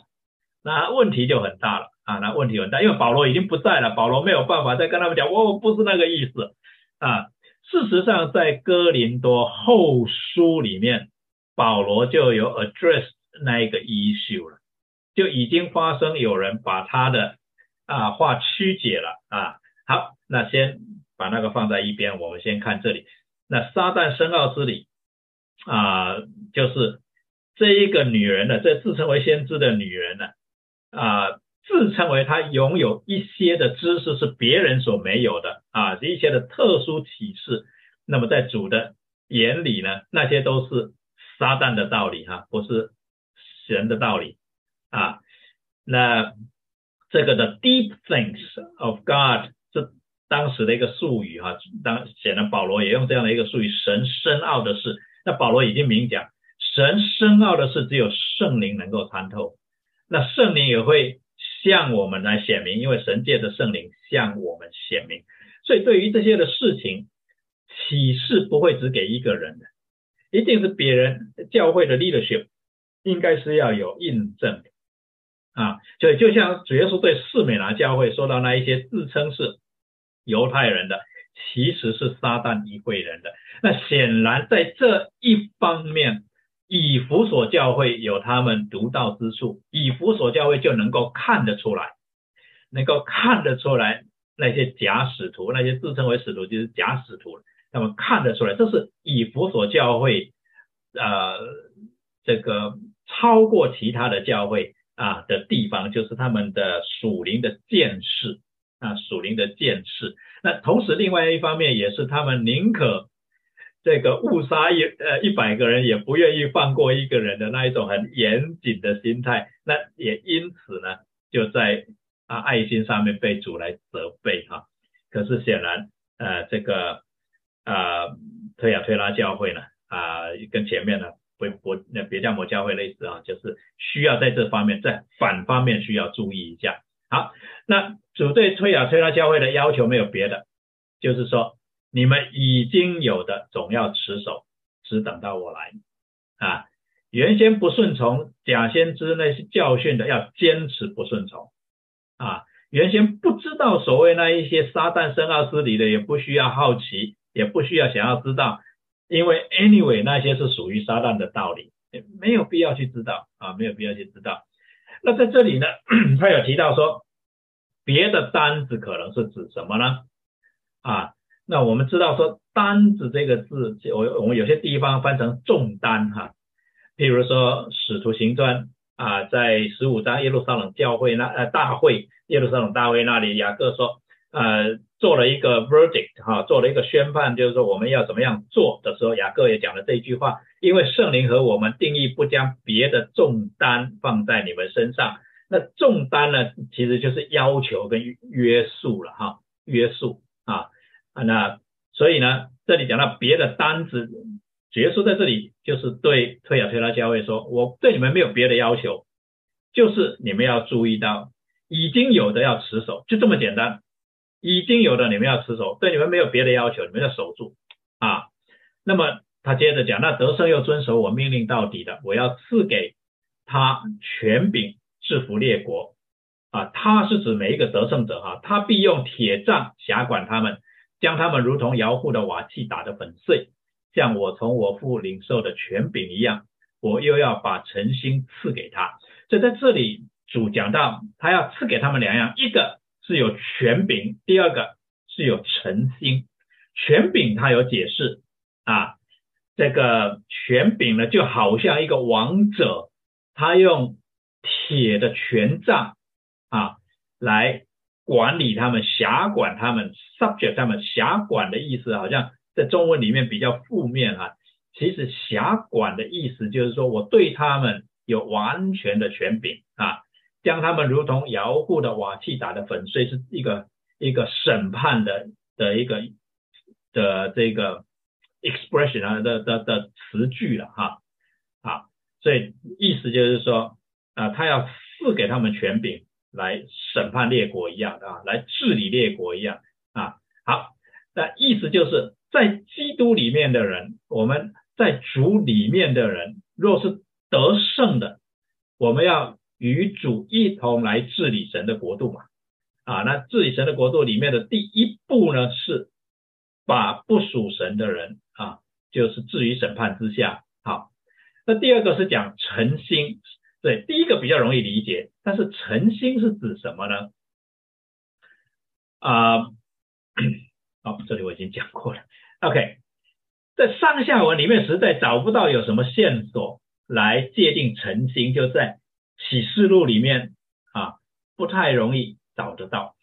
那问题就很大了啊！那问题很大，因为保罗已经不在了，保罗没有办法再跟他们讲，我不是那个意思啊。事实上，在哥林多后书里面，保罗就有 address 那一个 issue 了，就已经发生有人把他的啊话曲解了啊。好，那先把那个放在一边，我们先看这里。那撒旦深奥之理啊，就是这一个女人呢，这自称为先知的女人呢啊。自称为她拥有一些的知识是别人所没有的啊，一些的特殊启示。那么在主的眼里呢，那些都是撒旦的道理哈，不是神的道理啊。那这个的 deep things of God 是当时的一个术语哈，当显然保罗也用这样的一个术语，神深奥的事。那保罗已经明讲，神深奥的事只有圣灵能够参透，那圣灵也会。向我们来显明，因为神界的圣灵向我们显明，所以对于这些的事情，启示不会只给一个人的，一定是别人教会的 leadership 应该是要有印证的啊。所以就像主耶稣对四美拿教会说到那一些自称是犹太人的，其实是撒旦一会人的，那显然在这一方面。以弗所教会有他们独到之处，以弗所教会就能够看得出来，能够看得出来那些假使徒，那些自称为使徒就是假使徒，那么看得出来，这是以弗所教会呃这个超过其他的教会啊的地方，就是他们的属灵的见识啊属灵的见识。那同时另外一方面也是他们宁可这个误杀一呃一百个人也不愿意放过一个人的那一种很严谨的心态，那也因此呢，就在啊爱心上面被主来责备哈。可是显然呃这个啊推亚推拉教会呢啊跟前面呢不不那别教摩教会类似啊，就是需要在这方面在反方面需要注意一下。好，那主对推亚推拉教会的要求没有别的，就是说。你们已经有的总要持守，只等到我来啊！原先不顺从假先知那些教训的，要坚持不顺从啊！原先不知道所谓那一些撒旦深奥斯理的，也不需要好奇，也不需要想要知道，因为 anyway 那些是属于撒旦的道理，没有必要去知道啊，没有必要去知道。那在这里呢，他有提到说，别的单子可能是指什么呢？啊？那我们知道说单子这个字，我我们有些地方翻成重担哈，譬如说使徒行传啊，在十五章耶路撒冷教会那呃大会耶路撒冷大会那里，雅各说呃做了一个 verdict 哈，做了一个宣判，就是说我们要怎么样做的时候，雅各也讲了这一句话，因为圣灵和我们定义不将别的重担放在你们身上，那重担呢其实就是要求跟约束了哈，约束啊。啊，那所以呢，这里讲到别的单子，耶稣在这里就是对推亚推拉教会说，我对你们没有别的要求，就是你们要注意到已经有的要持守，就这么简单，已经有的你们要持守，对你们没有别的要求，你们要守住啊。那么他接着讲，那得胜又遵守我命令到底的，我要赐给他权柄制服列国啊，他是指每一个得胜者哈，他必用铁杖辖管他们。将他们如同摇户的瓦器打得粉碎，像我从我父领受的权柄一样，我又要把诚心赐给他。所以在这里主讲到，他要赐给他们两样，一个是有权柄，第二个是有诚心。权柄他有解释啊，这个权柄呢就好像一个王者，他用铁的权杖啊来。管理他们，辖管他们，subject 他们，辖管的意思好像在中文里面比较负面哈。其实辖管的意思就是说我对他们有完全的权柄，将他们如同窑户的瓦器打得粉碎，是一个一个审判的的一个的这个 expression 啊的的的词句了哈。啊，所以意思就是说啊，他要赐给他们权柄。来审判列国一样啊，来治理列国一样啊。好，那意思就是在基督里面的人，我们在主里面的人，若是得胜的，我们要与主一同来治理神的国度嘛。啊，那治理神的国度里面的第一步呢，是把不属神的人啊，就是置于审判之下。好，那第二个是讲诚心。对，第一个比较容易理解，但是诚心是指什么呢？啊，好，这里我已经讲过了。OK，在上下文里面实在找不到有什么线索来界定诚心，就在启示录里面啊，不太容易找得到。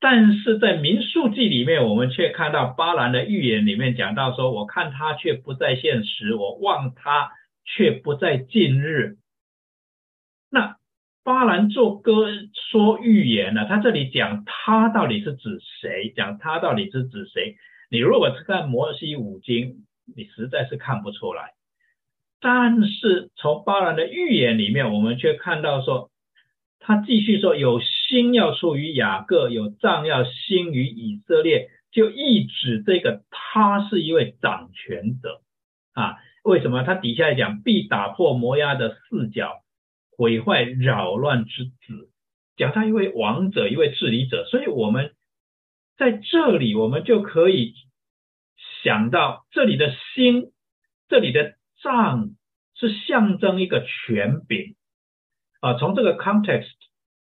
但是在民数记里面，我们却看到巴兰的预言里面讲到说，我看他却不在现实，我望他却不在近日。那巴兰做歌说预言呢？他这里讲他到底是指谁？讲他到底是指谁？你如果是看摩西五经，你实在是看不出来。但是从巴兰的预言里面，我们却看到说，他继续说有心要出于雅各，有杖要兴于以色列，就意指这个他是一位掌权者啊？为什么？他底下讲必打破摩押的四角。毁坏扰乱之子，讲他一位王者，一位治理者，所以我们在这里，我们就可以想到这里的心，这里的杖是象征一个权柄啊。从这个 context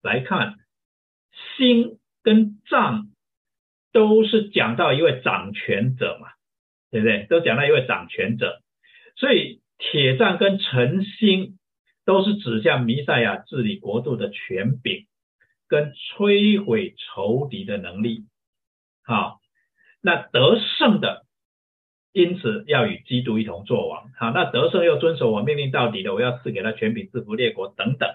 来看，心跟杖都是讲到一位掌权者嘛，对不对？都讲到一位掌权者，所以铁杖跟诚心。都是指向弥赛亚治理国度的权柄，跟摧毁仇敌的能力。好，那得胜的因此要与基督一同作王。好，那得胜又遵守我命令到底的，我要赐给他权柄制服列国等等。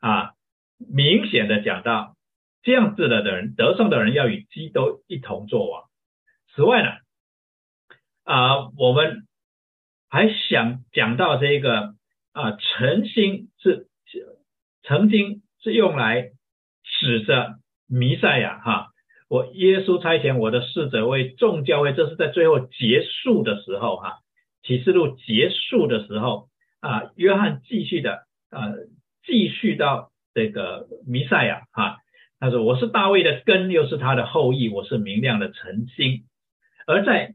啊，明显的讲到这样子了的人，得胜的人要与基督一同作王。此外呢，啊，我们还想讲到这个啊，诚心是曾经是用来指着弥赛亚哈。我耶稣差遣我的使者为众教会，这是在最后结束的时候哈，启示录结束的时候啊，约翰继续的啊，继续到这个弥赛亚哈，他说我是大卫的根，又是他的后裔，我是明亮的晨星。而在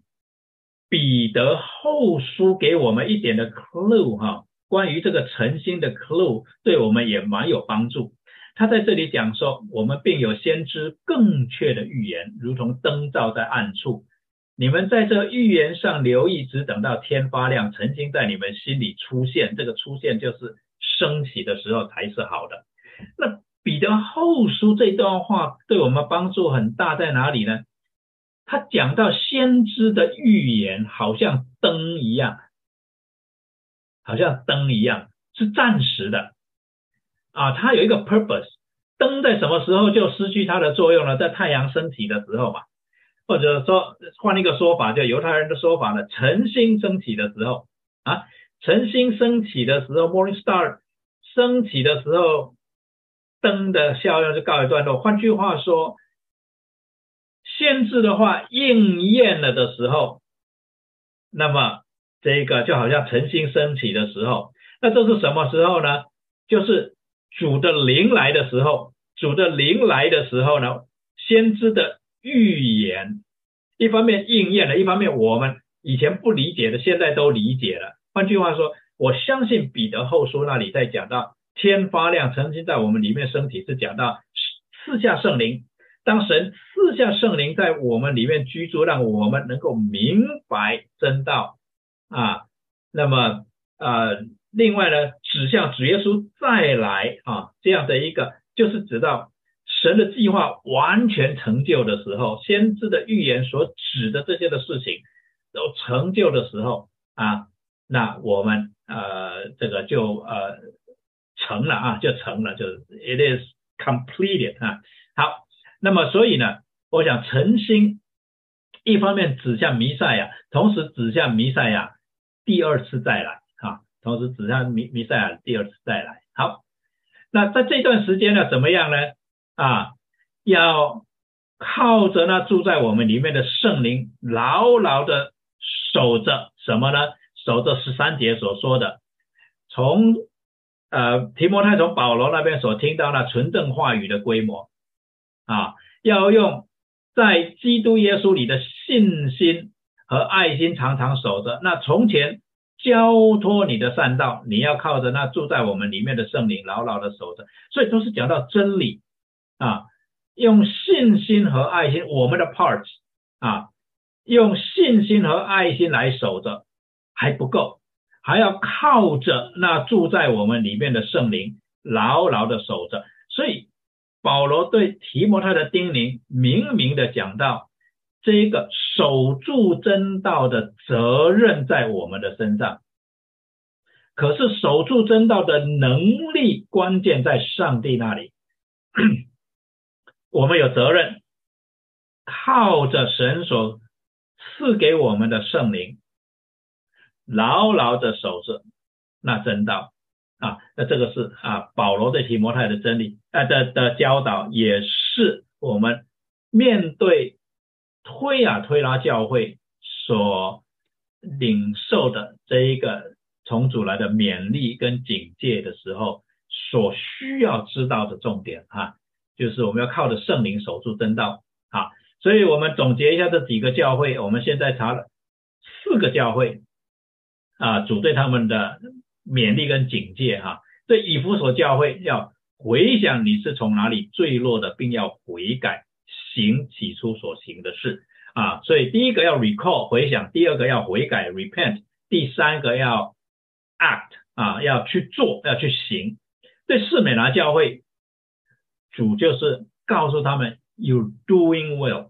彼得后书给我们一点的 clue 哈，关于这个晨星的 clue，对我们也蛮有帮助。他在这里讲说，我们并有先知更确的预言，如同灯照在暗处。你们在这预言上留意，只等到天发亮，曾经在你们心里出现。这个出现就是升起的时候才是好的。那彼得后书这段话对我们帮助很大，在哪里呢？他讲到先知的预言，好像灯一样，好像灯一样，是暂时的。啊，它有一个 purpose，灯在什么时候就失去它的作用了？在太阳升起的时候嘛，或者说换一个说法，就犹太人的说法呢，晨星升起的时候啊，晨星升起的时候，morning star 升起的时候，灯的效用就告一段落。换句话说，限制的话应验了的时候，那么这个就好像晨星升起的时候，那这是什么时候呢？就是。主的灵来的时候，主的灵来的时候呢，先知的预言，一方面应验了，一方面我们以前不理解的，现在都理解了。换句话说，我相信彼得后书那里在讲到天发亮，曾经在我们里面身体是讲到赐下圣灵，当神赐下圣灵在我们里面居住，让我们能够明白真道啊，那么呃。另外呢，指向主耶稣再来啊，这样的一个，就是指到神的计划完全成就的时候，先知的预言所指的这些的事情都成就的时候啊，那我们呃这个就呃成了啊，就成了，就是 it is completed 啊。好，那么所以呢，我想诚心一方面指向弥赛亚，同时指向弥赛亚第二次再来。同时指向弥弥赛亚第二次再来。好，那在这段时间呢，怎么样呢？啊，要靠着那住在我们里面的圣灵，牢牢的守着什么呢？守着十三节所说的，从呃提摩太从保罗那边所听到那纯正话语的规模啊，要用在基督耶稣里的信心和爱心常常守着。那从前。交托你的善道，你要靠着那住在我们里面的圣灵牢牢的守着，所以都是讲到真理啊，用信心和爱心，我们的 parts 啊，用信心和爱心来守着还不够，还要靠着那住在我们里面的圣灵牢牢的守着。所以保罗对提摩太的叮咛，明明的讲到。这一个守住真道的责任在我们的身上，可是守住真道的能力关键在上帝那里。我们有责任靠着神所赐给我们的圣灵，牢牢的守着那真道啊。那这个是啊，保罗对提摩太的真理啊的的教导，也是我们面对。推啊推拉教会所领受的这一个重组来的勉励跟警戒的时候，所需要知道的重点哈，就是我们要靠着圣灵守住真道啊。所以我们总结一下这几个教会，我们现在查了四个教会啊，主对他们的勉励跟警戒哈。对以弗所教会要回想你是从哪里坠落的，并要悔改。行起初所行的事啊，所以第一个要 recall 回想，第二个要悔改 repent，第三个要 act 啊，要去做，要去行。对四美拿教会主就是告诉他们，you doing well，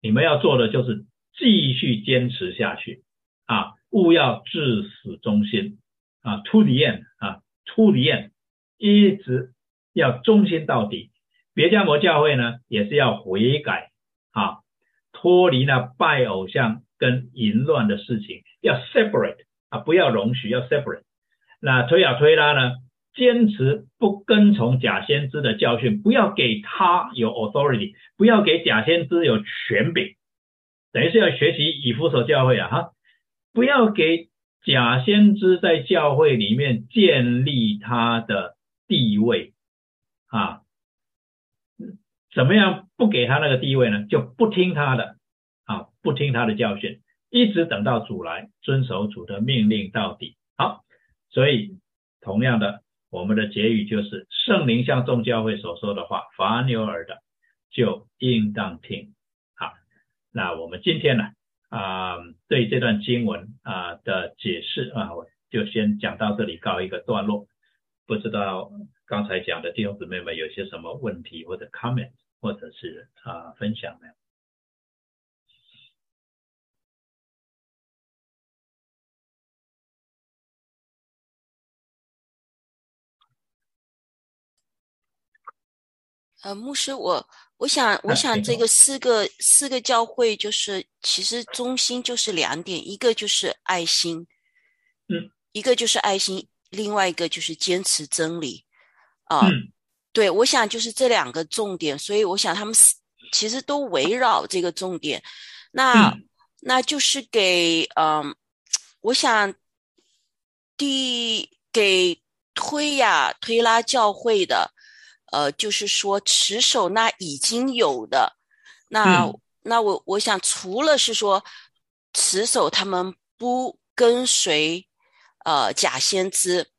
你们要做的就是继续坚持下去啊，勿要至死忠心啊，to the end 啊，to the end，一直要忠心到底。别家摩教会呢，也是要悔改啊，脱离那拜偶像跟淫乱的事情，要 separate 啊，不要容许，要 separate。那推啊推拉呢，坚持不跟从假先知的教训，不要给他有 authority，不要给假先知有权柄，等于是要学习以弗所教会啊哈，不要给假先知在教会里面建立他的地位啊。怎么样不给他那个地位呢？就不听他的啊，不听他的教训，一直等到主来，遵守主的命令到底。好，所以同样的，我们的结语就是圣灵像众教会所说的话，凡有耳的就应当听。好，那我们今天呢啊，对这段经文啊的解释啊，我就先讲到这里，告一个段落。不知道刚才讲的弟兄姊妹们有些什么问题或者 comments？或者是啊，分享的。呃，牧师，我我想我想这个四个四个教会就是其实中心就是两点，一个就是爱心，嗯，一个就是爱心，另外一个就是坚持真理，啊。对，我想就是这两个重点，所以我想他们其实都围绕这个重点。那那就是给嗯，我想第给推呀推拉教会的，呃，就是说持守那已经有的。那那我我想除了是说持守他们不跟随呃假先知，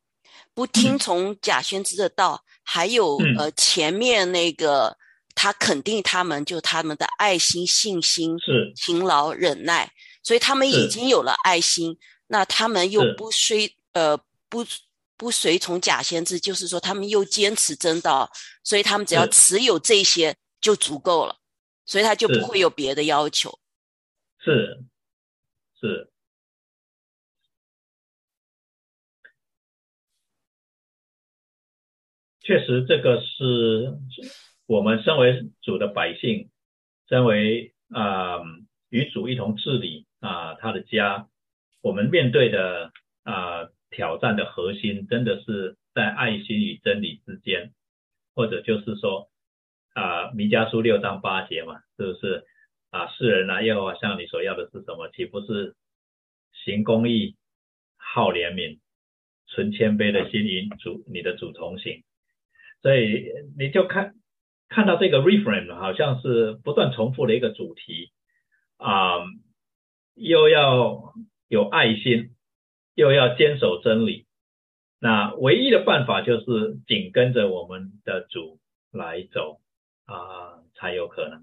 不听从假先知的道。还有呃，前面那个他肯定他们就他们的爱心、信心、是。勤劳、忍耐，所以他们已经有了爱心。那他们又不随呃不不随从假先知，就是说他们又坚持真道，所以他们只要持有这些就足够了，所以他就不会有别的要求。是。是。确实，这个是我们身为主的百姓，身为啊与主一同治理啊他的家，我们面对的啊挑战的核心，真的是在爱心与真理之间，或者就是说啊弥迦书六章八节嘛，是不是啊世人啊要向你所要的是什么？岂不是行公义、好怜悯、存谦卑的心，与主你的主同行？所以你就看看到这个 refrain 好像是不断重复的一个主题啊，又要有爱心，又要坚守真理，那唯一的办法就是紧跟着我们的主来走啊，才有可能。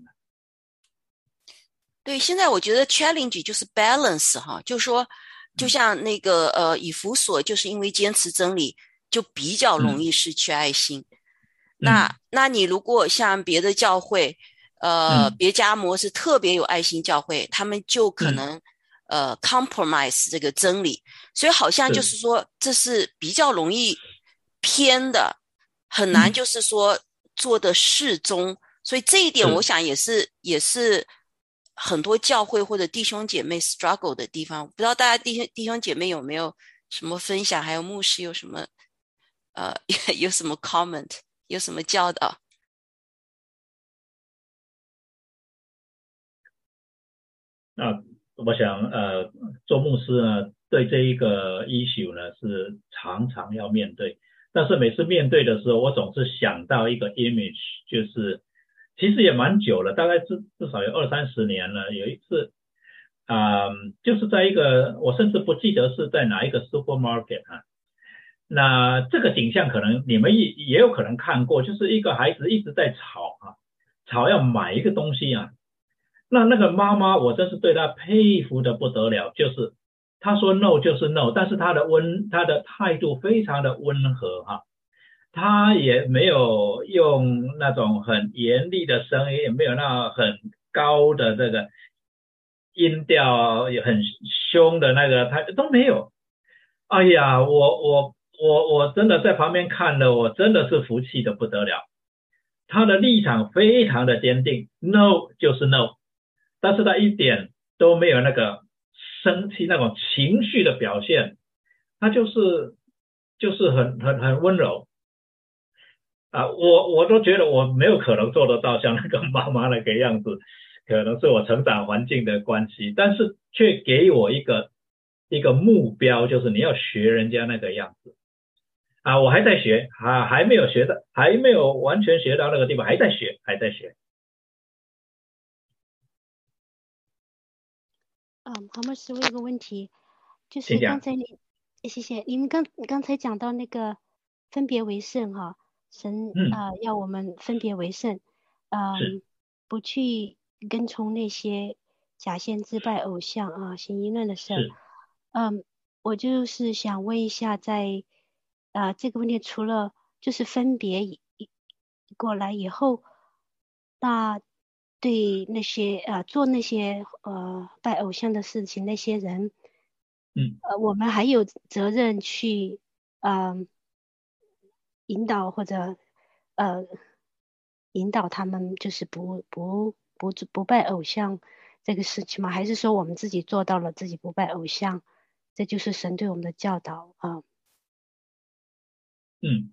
对，现在我觉得 challenge 就是 balance 哈，就说就像那个呃以弗所，就是因为坚持真理，就比较容易失去爱心。那，那你如果像别的教会，呃，别家模式特别有爱心教会，他们就可能呃 compromise 这个真理，所以好像就是说这是比较容易偏的，很难就是说做的适中，所以这一点我想也是也是很多教会或者弟兄姐妹 struggle 的地方，不知道大家弟兄弟兄姐妹有没有什么分享，还有牧师有什么呃 有什么 comment？有什么教导？那我想，呃，做牧师呢，对这一个 issue 呢，是常常要面对。但是每次面对的时候，我总是想到一个 image，就是其实也蛮久了，大概至至少有二三十年了。有一次，啊，就是在一个，我甚至不记得是在哪一个 supermarket 啊。那这个景象可能你们也也有可能看过，就是一个孩子一直在吵啊，吵要买一个东西啊。那那个妈妈，我真是对她佩服的不得了，就是她说 no 就是 no，但是她的温，她的态度非常的温和哈，她也没有用那种很严厉的声音，也没有那很高的这个音调也很凶的那个，他都没有。哎呀，我我我我真的在旁边看了，我真的是服气的不得了。他的立场非常的坚定，no 就是 no，但是他一点都没有那个生气那种情绪的表现，他就是就是很很很温柔。啊，我我都觉得我没有可能做得到像那个妈妈那个样子，可能是我成长环境的关系，但是却给我一个。一个目标就是你要学人家那个样子啊！我还在学啊，还没有学的，还没有完全学到那个地方，还在学，还在学。嗯，好，牧师，我有个问题，就是刚才你，谢谢你们刚刚才讲到那个分别为圣哈，神啊要我们分别为圣，嗯，不去跟从那些假先知拜偶像啊，行淫乱的事。嗯，我就是想问一下，在啊这个问题，除了就是分别一过来以后，那对那些啊做那些呃拜偶像的事情那些人，嗯，呃我们还有责任去嗯引导或者呃引导他们，就是不不不不拜偶像这个事情吗？还是说我们自己做到了自己不拜偶像？这就是神对我们的教导啊。嗯，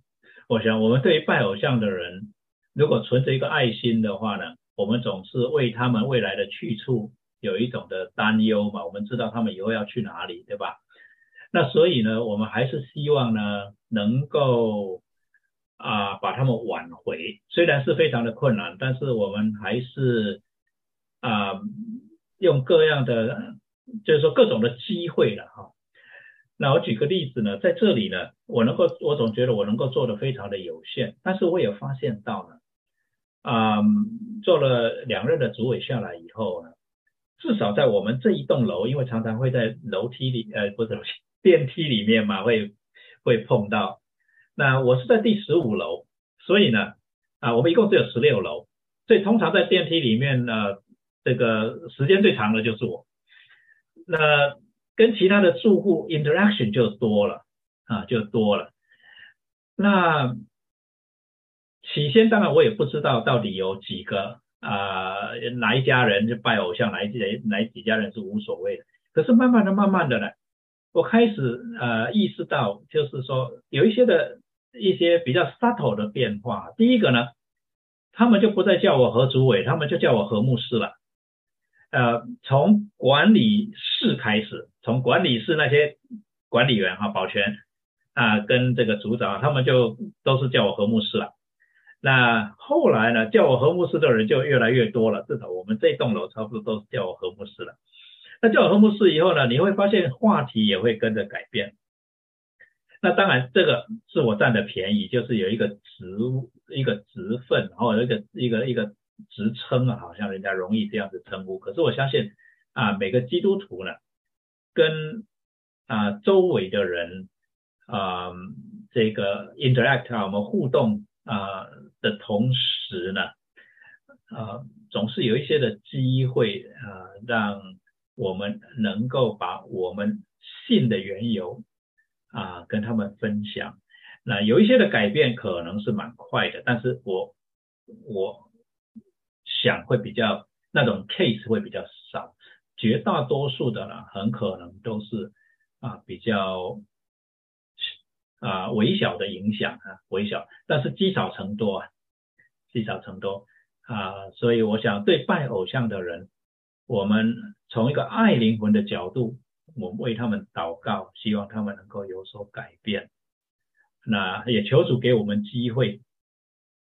我想我们对于拜偶像的人，如果存着一个爱心的话呢，我们总是为他们未来的去处有一种的担忧嘛。我们知道他们以后要去哪里，对吧？那所以呢，我们还是希望呢，能够啊把他们挽回。虽然是非常的困难，但是我们还是啊用各样的。就是说各种的机会了哈，那我举个例子呢，在这里呢，我能够我总觉得我能够做的非常的有限，但是我也发现到呢，啊，做了两任的主委下来以后呢，至少在我们这一栋楼，因为常常会在楼梯里呃不是电梯里面嘛，会会碰到，那我是在第十五楼，所以呢，啊，我们一共只有十六楼，所以通常在电梯里面呢，这个时间最长的就是我。那跟其他的住户 interaction 就多了啊，就多了。那起先当然我也不知道到底有几个啊，哪一家人就拜偶像，哪一哪几家人是无所谓的。可是慢慢的、慢慢的呢，我开始呃意识到，就是说有一些的一些比较 subtle 的变化。第一个呢，他们就不再叫我何主委，他们就叫我何牧师了。呃，从管理室开始，从管理室那些管理员哈，保全啊，跟这个组长，他们就都是叫我何牧师了。那后来呢，叫我何牧师的人就越来越多了，至少我们这栋楼差不多都是叫我何牧师了。那叫我何牧师以后呢，你会发现话题也会跟着改变。那当然，这个是我占的便宜，就是有一个职一个职分，然后一个一个一个。职称啊，好像人家容易这样子称呼。可是我相信啊，每个基督徒呢，跟啊周围的人啊这个 interact 啊，我们互动啊的同时呢，啊总是有一些的机会啊，让我们能够把我们信的缘由啊跟他们分享。那有一些的改变可能是蛮快的，但是我我。想会比较那种 case 会比较少，绝大多数的呢，很可能都是啊比较啊微小的影响啊微小，但是积少成多啊积少成多啊，所以我想对拜偶像的人，我们从一个爱灵魂的角度，我们为他们祷告，希望他们能够有所改变，那也求主给我们机会，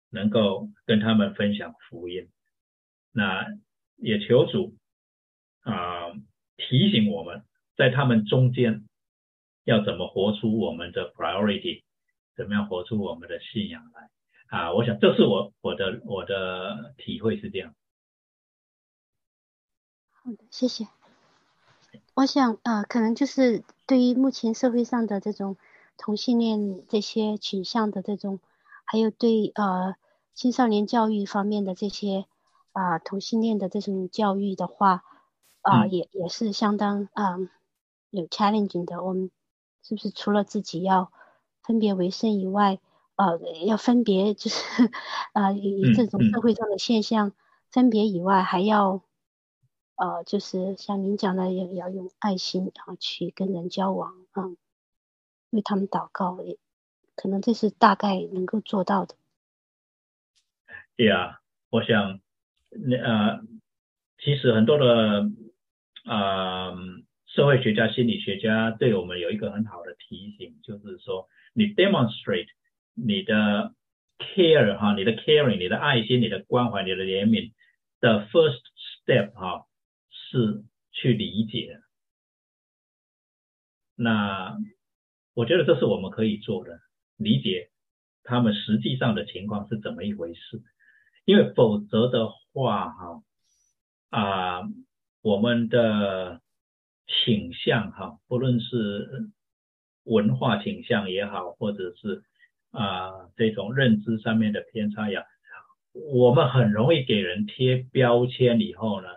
能够跟他们分享福音。那也求主啊提醒我们，在他们中间要怎么活出我们的 priority，怎么样活出我们的信仰来啊？我想这是我我的我的体会是这样。好的，谢谢。我想啊，可能就是对于目前社会上的这种同性恋这些倾向的这种，还有对呃青少年教育方面的这些。啊，同性恋的这种教育的话，啊，也也是相当啊有 challenging 的。我们是不是除了自己要分别为圣以外，呃，要分别就是 啊以这种社会上的现象分别以外，还要呃就是像您讲的，要要用爱心啊去跟人交往啊，为他们祷告，也可能这是大概能够做到的。对啊，我想那那呃，其实很多的啊社会学家、心理学家对我们有一个很好的提醒，就是说你 demonstrate 你的 care 哈，你的 caring、你的爱心、你的关怀、你的怜悯的 first step 哈，是去理解。那我觉得这是我们可以做的，理解他们实际上的情况是怎么一回事。因为否则的话，哈啊，我们的倾向哈，不论是文化倾向也好，或者是啊这种认知上面的偏差呀，我们很容易给人贴标签，以后呢，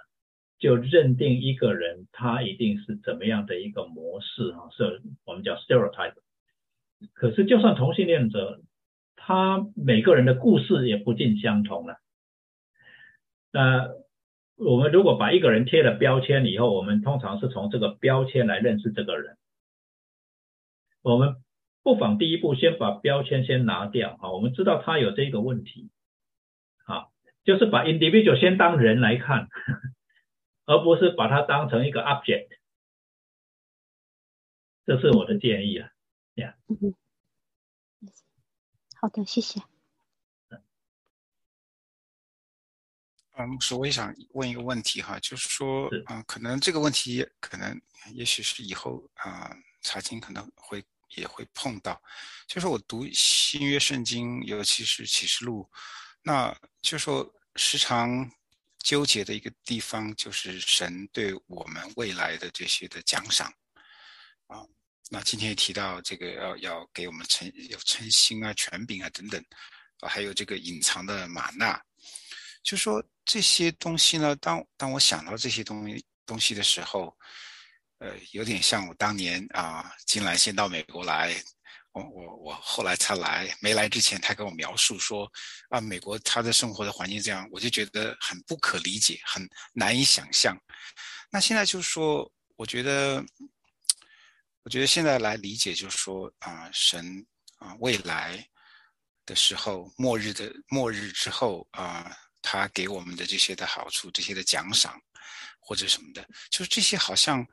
就认定一个人他一定是怎么样的一个模式哈，是我们叫 stereotype。可是就算同性恋者。他每个人的故事也不尽相同了。那我们如果把一个人贴了标签以后，我们通常是从这个标签来认识这个人。我们不妨第一步先把标签先拿掉啊，我们知道他有这个问题，啊，就是把 individual 先当人来看，而不是把它当成一个 object。这是我的建议啊，呀。好的，谢谢。嗯，牧师，我也想问一个问题哈，就是说，嗯，可能这个问题可能也许是以后啊，查经可能会也会碰到。就是我读新约圣经，尤其是启示录，那就说时常纠结的一个地方，就是神对我们未来的这些的奖赏啊。那今天也提到这个要要给我们称有称心啊、权柄啊等等，啊，还有这个隐藏的玛纳，就说这些东西呢，当当我想到这些东西东西的时候，呃，有点像我当年啊，金兰先到美国来，我我我后来才来，没来之前他跟我描述说啊，美国他的生活的环境这样，我就觉得很不可理解，很难以想象。那现在就是说，我觉得。我觉得现在来理解，就是说啊，神啊，未来的时候，末日的末日之后啊，他给我们的这些的好处，这些的奖赏或者什么的，就是这些好像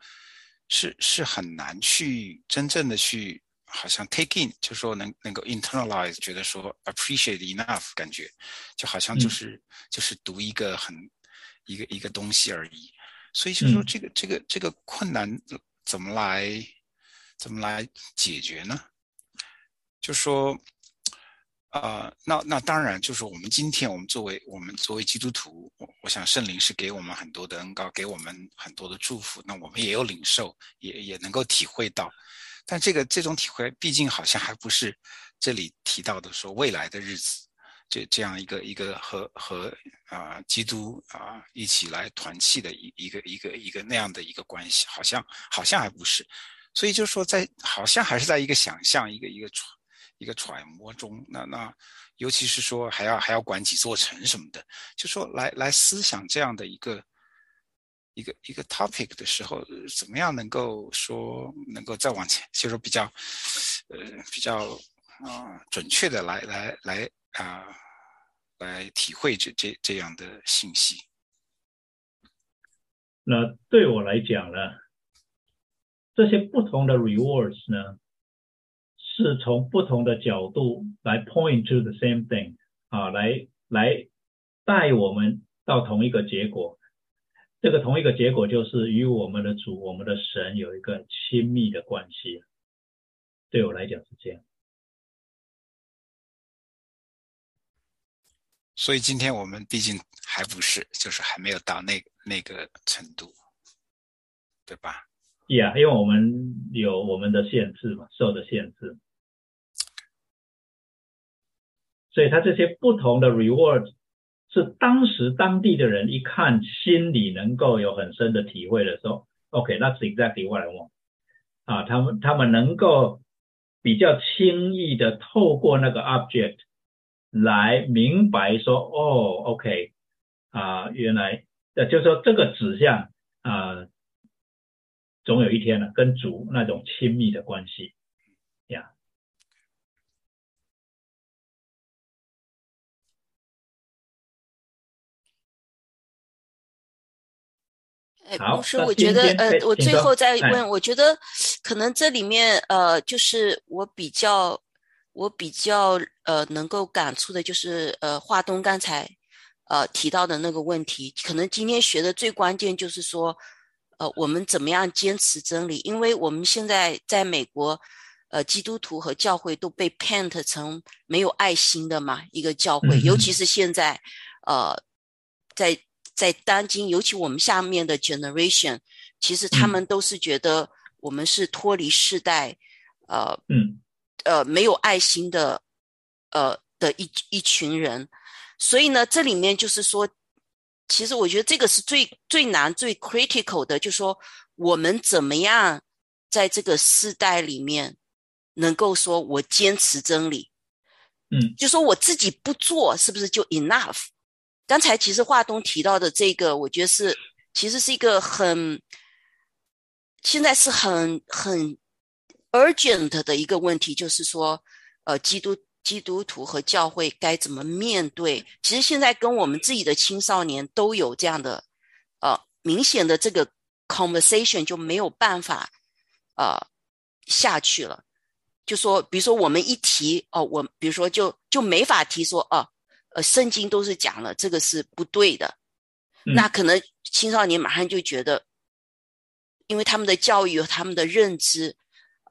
是是很难去真正的去，好像 take in，就是说能能够 internalize，觉得说 appreciate enough，感觉就好像就是就是读一个很一个一个东西而已。所以就是说这个这个这个困难怎么来？怎么来解决呢？就说，呃，那那当然就是我们今天我们作为我们作为基督徒，我我想圣灵是给我们很多的恩膏，给我们很多的祝福，那我们也有领受，也也能够体会到。但这个这种体会，毕竟好像还不是这里提到的说未来的日子，这这样一个一个和和啊基督啊一起来团契的一一个一个一个那样的一个关系，好像好像还不是。所以就是说，在好像还是在一个想象、一个一个揣、一个揣摩中。那那，尤其是说还要还要管几座城什么的，就说来来思想这样的一个一个一个 topic 的时候，怎么样能够说能够再往前，就是比较呃比较啊准确的来来来啊来体会这这这样的信息。那对我来讲呢？这些不同的 rewards 呢，是从不同的角度来 point to the same thing 啊，来来带我们到同一个结果。这个同一个结果就是与我们的主、我们的神有一个亲密的关系。对我来讲是这样。所以今天我们毕竟还不是，就是还没有到那那个程度，对吧？Yeah，因为我们有我们的限制嘛，受的限制，所以它这些不同的 reward 是当时当地的人一看，心里能够有很深的体会的时候，OK，that's exactly what I want。啊，他们他们能够比较轻易的透过那个 object 来明白说，哦，OK，啊，原来，呃，就是说这个指向啊，总有一天呢，跟主那种亲密的关系呀。哎，不是，我觉得，呃，我最后再问，我觉得可能这里面，呃，就是我比较，我比较，呃，能够感触的，就是，呃，华东刚才，呃，提到的那个问题，可能今天学的最关键就是说，呃，我们怎么样坚持真理？因为我们现在在美国，呃，基督徒和教会都被 paint 成没有爱心的嘛，一个教会，尤其是现在，呃，在。在当今，尤其我们下面的 generation，其实他们都是觉得我们是脱离世代，呃，嗯，呃，没有爱心的，呃的一一群人。所以呢，这里面就是说，其实我觉得这个是最最难、最 critical 的，就是说我们怎么样在这个世代里面能够说我坚持真理，嗯，就说我自己不做，是不是就 enough？刚才其实华东提到的这个，我觉得是其实是一个很现在是很很 urgent 的一个问题，就是说，呃，基督基督徒和教会该怎么面对？其实现在跟我们自己的青少年都有这样的呃明显的这个 conversation 就没有办法呃下去了。就说，比如说我们一提哦，我比如说就就没法提说哦。呃，圣经都是讲了，这个是不对的。那可能青少年马上就觉得，因为他们的教育和他们的认知，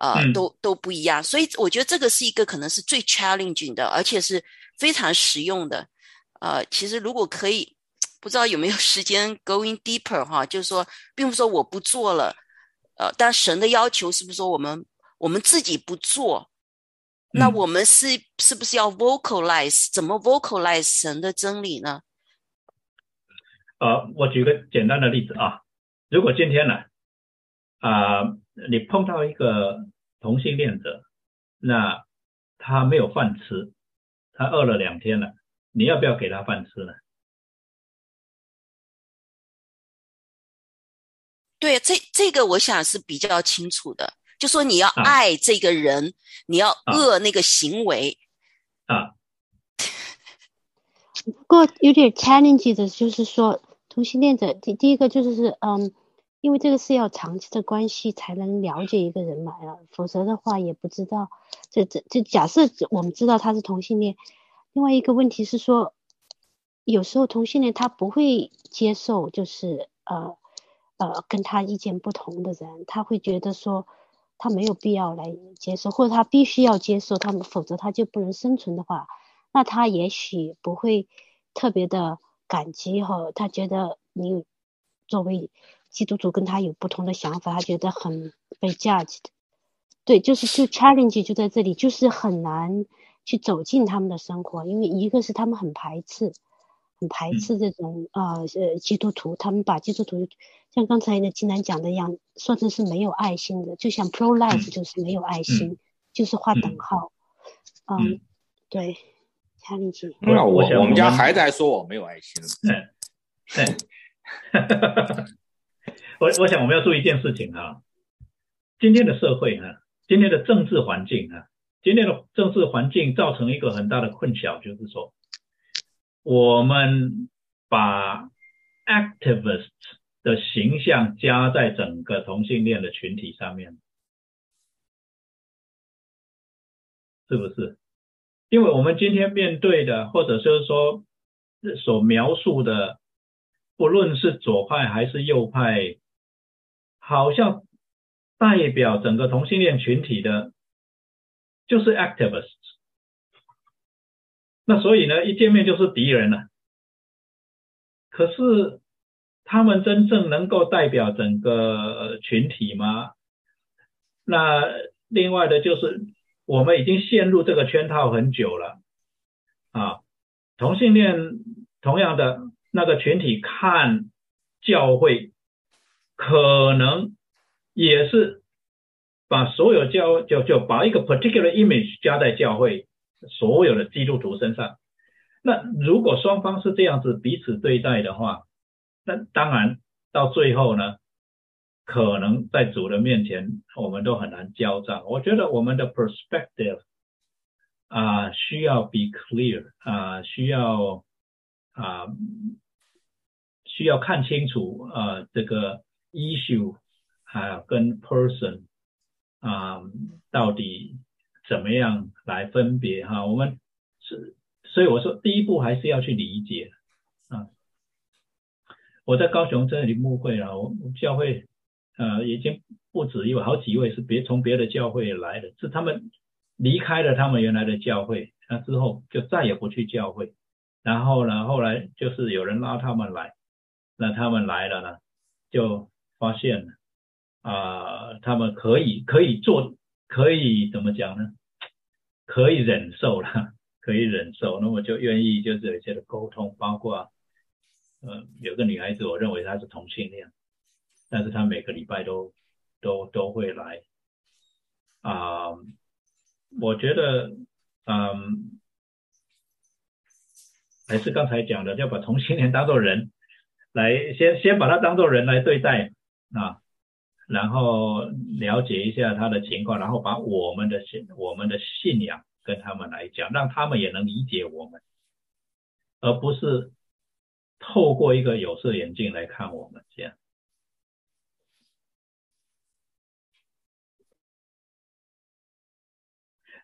呃，都都不一样。所以我觉得这个是一个可能是最 challenging 的，而且是非常实用的。呃，其实如果可以，不知道有没有时间 going deeper 哈，就是说，并不是说我不做了，呃，但神的要求是不是说我们我们自己不做？那我们是是不是要 vocalize？怎么 vocalize 神的真理呢？呃，我举个简单的例子啊，如果今天呢，啊，你碰到一个同性恋者，那他没有饭吃，他饿了两天了，你要不要给他饭吃呢？对，这这个我想是比较清楚的。就说你要爱这个人，你要恶那个行为啊。不过有点 challenge 的，就是说同性恋者第第一个就是是嗯，因为这个是要长期的关系才能了解一个人嘛，否则的话也不知道。这这这假设我们知道他是同性恋，另外一个问题是说，有时候同性恋他不会接受，就是呃呃跟他意见不同的人，他会觉得说。他没有必要来接受，或者他必须要接受他们，否则他就不能生存的话，那他也许不会特别的感激哈。他觉得你作为基督徒跟他有不同的想法，他觉得很被 judge 的。对，就是就 challenge 就在这里，就是很难去走进他们的生活，因为一个是他们很排斥。很排斥这种啊呃基督徒，他们把基督徒像刚才呢金南讲的一样，说成是没有爱心的，就像 pro life 就是没有爱心，就是画等号。嗯，对，，challenge。那我我们家孩子还说我没有爱心。嗯，我我想我们要注意一件事情啊，今天的社会哈，今天的政治环境啊，今天的政治环境造成一个很大的困扰，就是说。我们把 activist 的形象加在整个同性恋的群体上面，是不是？因为我们今天面对的，或者就是说所描述的，不论是左派还是右派，好像代表整个同性恋群体的，就是 activists。那所以呢，一见面就是敌人了。可是他们真正能够代表整个群体吗？那另外的就是，我们已经陷入这个圈套很久了啊。同性恋同样的那个群体看教会，可能也是把所有教就就把一个 particular image 加在教会所有的基督徒身上。那如果双方是这样子彼此对待的话，那当然到最后呢，可能在主的面前我们都很难交账。我觉得我们的 perspective 啊需要 be clear 啊需要啊需要看清楚啊这个 issue 啊跟 person 啊到底怎么样来分别哈？我们是。所以我说，第一步还是要去理解啊。我在高雄这里牧会了，我教会呃已经不止有，好几位是别从别的教会来的，是他们离开了他们原来的教会，那之后就再也不去教会。然后呢，后来就是有人拉他们来，那他们来了呢，就发现啊，他们可以可以做，可以怎么讲呢？可以忍受了。可以忍受，那么就愿意就是有一些的沟通，包括，呃，有个女孩子，我认为她是同性恋，但是她每个礼拜都都都会来，啊，我觉得，嗯，还是刚才讲的，要把同性恋当做人来，先先把他当做人来对待啊，然后了解一下他的情况，然后把我们的信我们的信仰。跟他们来讲，让他们也能理解我们，而不是透过一个有色眼镜来看我们这样。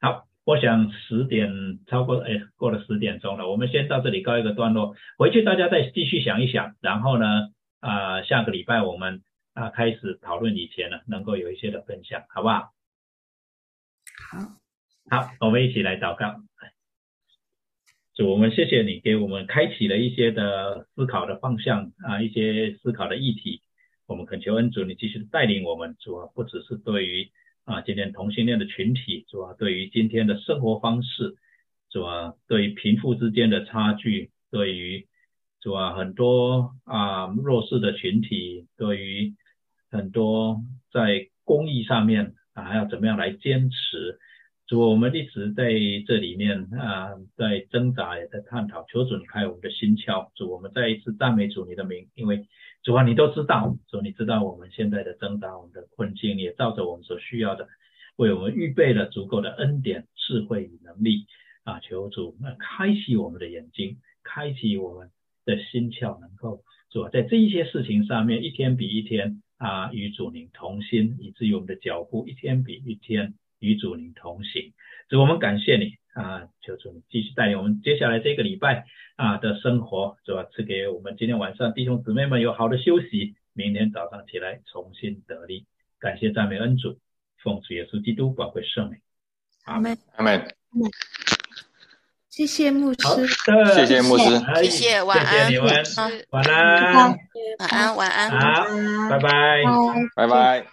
好，我想十点超过，哎，过了十点钟了，我们先到这里告一个段落，回去大家再继续想一想，然后呢，啊，下个礼拜我们啊开始讨论以前呢，能够有一些的分享，好不好？好。好，我们一起来祷告。主，我们谢谢你给我们开启了一些的思考的方向啊，一些思考的议题。我们恳求恩主，你继续带领我们。主啊，不只是对于啊今天同性恋的群体，主啊，对于今天的生活方式，主啊，对于贫富之间的差距，对于主啊很多啊弱势的群体，对于很多在公益上面啊要怎么样来坚持。主，我们一直在这里面啊，在挣扎，也在探讨。求主你开我们的心窍。主，我们再一次赞美主你的名，因为主啊，你都知道，主你知道我们现在的挣扎，我们的困境，也照着我们所需要的，为我们预备了足够的恩典、智慧与能力啊！求主那开启我们的眼睛，开启我们的心窍，能够主在这一些事情上面，一天比一天啊，与主您同心，以至于我们的脚步一天比一天。与主您同行，主我们感谢你啊！求主你继续带领我们接下来这个礼拜啊的生活，主啊赐给我们今天晚上弟兄姊妹们有好的休息，明天早上起来重新得力。感谢赞美恩主，奉主耶稣基督宝贵圣名。阿门，阿门。谢谢牧师，谢谢牧师，谢谢晚安，晚安，晚安，晚安，好，拜拜，拜拜。